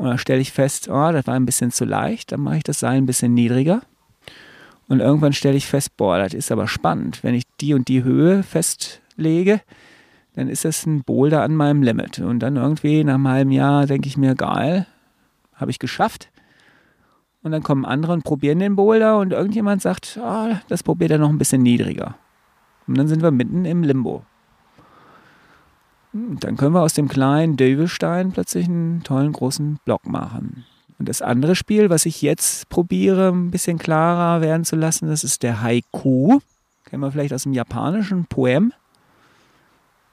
S1: Und dann stelle ich fest, oh, das war ein bisschen zu leicht, dann mache ich das Seil ein bisschen niedriger. Und irgendwann stelle ich fest, boah, das ist aber spannend. Wenn ich die und die Höhe festlege, dann ist das ein Boulder an meinem Limit. Und dann irgendwie nach einem halben Jahr denke ich mir, geil, habe ich geschafft. Und dann kommen andere und probieren den Boulder und irgendjemand sagt, oh, das probiert er noch ein bisschen niedriger. Und dann sind wir mitten im Limbo. Hm, dann können wir aus dem kleinen Dövelstein plötzlich einen tollen großen Block machen. Und das andere Spiel, was ich jetzt probiere, ein bisschen klarer werden zu lassen, das ist der Haiku. Kennen wir vielleicht aus dem japanischen Poem.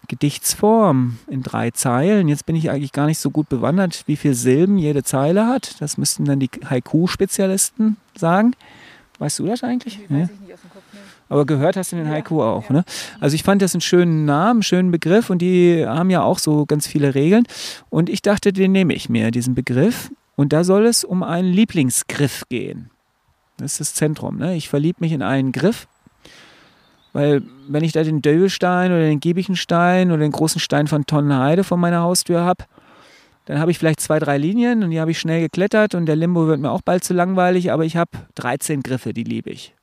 S1: Gedichtsform in drei Zeilen. Jetzt bin ich eigentlich gar nicht so gut bewandert, wie viele Silben jede Zeile hat. Das müssten dann die Haiku-Spezialisten sagen. Weißt du das eigentlich? Nee, weiß ich nicht aus dem Kopf. Aber gehört hast du den Haiku auch. Ne? Also ich fand das einen schönen Namen, einen schönen Begriff und die haben ja auch so ganz viele Regeln. Und ich dachte, den nehme ich mir, diesen Begriff. Und da soll es um einen Lieblingsgriff gehen. Das ist das Zentrum. Ne? Ich verliebe mich in einen Griff. Weil wenn ich da den Dövelstein oder den Giebichenstein oder den großen Stein von Tonnenheide vor meiner Haustür habe, dann habe ich vielleicht zwei, drei Linien und die habe ich schnell geklettert und der Limbo wird mir auch bald zu langweilig, aber ich habe 13 Griffe, die liebe ich.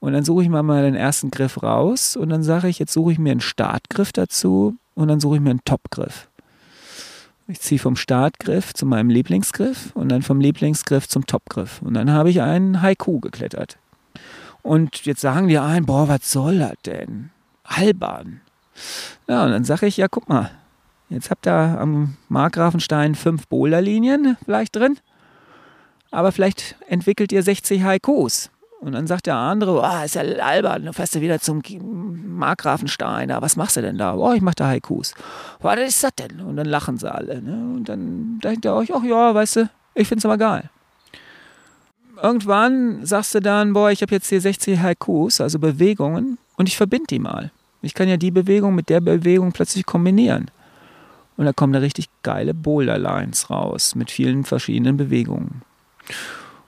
S1: Und dann suche ich mal, den ersten Griff raus und dann sage ich, jetzt suche ich mir einen Startgriff dazu und dann suche ich mir einen Topgriff. Ich ziehe vom Startgriff zu meinem Lieblingsgriff und dann vom Lieblingsgriff zum Topgriff. Und dann habe ich einen Haiku geklettert. Und jetzt sagen die einen, boah, was soll das denn? Albern. Ja, und dann sage ich, ja, guck mal, jetzt habt ihr am Markgrafenstein fünf Boulderlinien vielleicht drin, aber vielleicht entwickelt ihr 60 Haikus. Und dann sagt der andere, oh, ist ja albern, du fährst ja wieder zum Markgrafenstein, was machst du denn da? Oh, ich mach da Haikus. Was ist das denn? Und dann lachen sie alle. Ne? Und dann denkt ihr euch, ach ja, weißt du, ich find's aber geil. Irgendwann sagst du dann, boah, ich habe jetzt hier 60 Haikus, also Bewegungen, und ich verbinde die mal. Ich kann ja die Bewegung mit der Bewegung plötzlich kombinieren. Und da kommen da richtig geile Boulder-Lines raus mit vielen verschiedenen Bewegungen.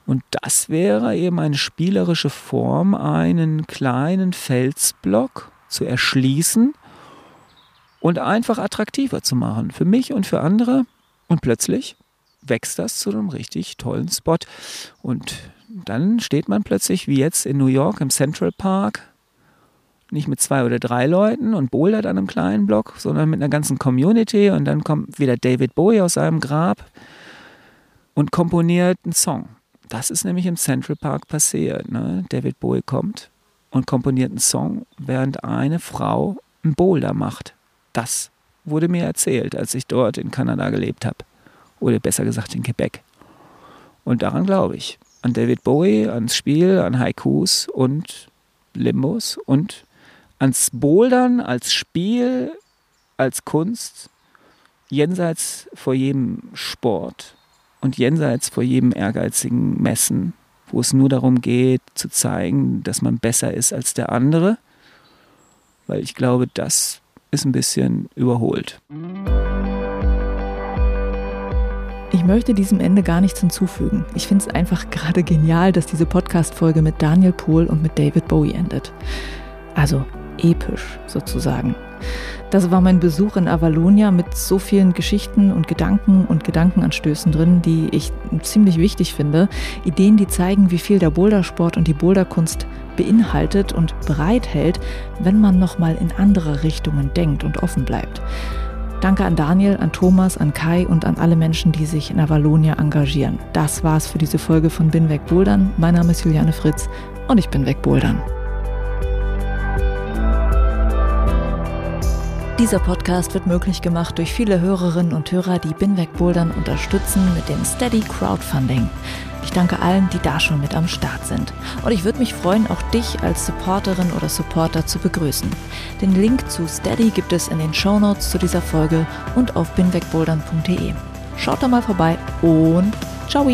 S1: Und das wäre eben eine spielerische Form, einen kleinen Felsblock zu erschließen und einfach attraktiver zu machen für mich und für andere. Und plötzlich wächst das zu einem richtig tollen Spot. Und dann steht man plötzlich, wie jetzt in New York im Central Park, nicht mit zwei oder drei Leuten und bouldert an einem kleinen Block, sondern mit einer ganzen Community. Und dann kommt wieder David Bowie aus seinem Grab und komponiert einen Song. Das ist nämlich im Central Park passiert. Ne? David Bowie kommt und komponiert einen Song, während eine Frau einen Boulder macht. Das wurde mir erzählt, als ich dort in Kanada gelebt habe. Oder besser gesagt in Quebec. Und daran glaube ich. An David Bowie, ans Spiel, an Haikus und Limbos und ans Bouldern als Spiel, als Kunst, jenseits vor jedem Sport und jenseits vor jedem ehrgeizigen Messen, wo es nur darum geht, zu zeigen, dass man besser ist als der andere, weil ich glaube, das ist ein bisschen überholt.
S2: Ich möchte diesem Ende gar nichts hinzufügen. Ich finde es einfach gerade genial, dass diese Podcast-Folge mit Daniel Pohl und mit David Bowie endet. Also episch sozusagen. Das war mein Besuch in Avalonia mit so vielen Geschichten und Gedanken und Gedankenanstößen drin, die ich ziemlich wichtig finde. Ideen, die zeigen, wie viel der Bouldersport und die Boulderkunst beinhaltet und bereithält, wenn man nochmal in andere Richtungen denkt und offen bleibt. Danke an Daniel, an Thomas, an Kai und an alle Menschen, die sich in Avalonia engagieren. Das war's für diese Folge von Bin weg Bouldern. Mein Name ist Juliane Fritz und ich bin weg Dieser Podcast wird möglich gemacht durch viele Hörerinnen und Hörer, die Binweg Bouldern unterstützen mit dem Steady Crowdfunding. Ich danke allen, die da schon mit am Start sind. Und ich würde mich freuen, auch dich als Supporterin oder Supporter zu begrüßen. Den Link zu Steady gibt es in den Show Notes zu dieser Folge und auf binwegbouldern.de. Schaut da mal vorbei und ciao!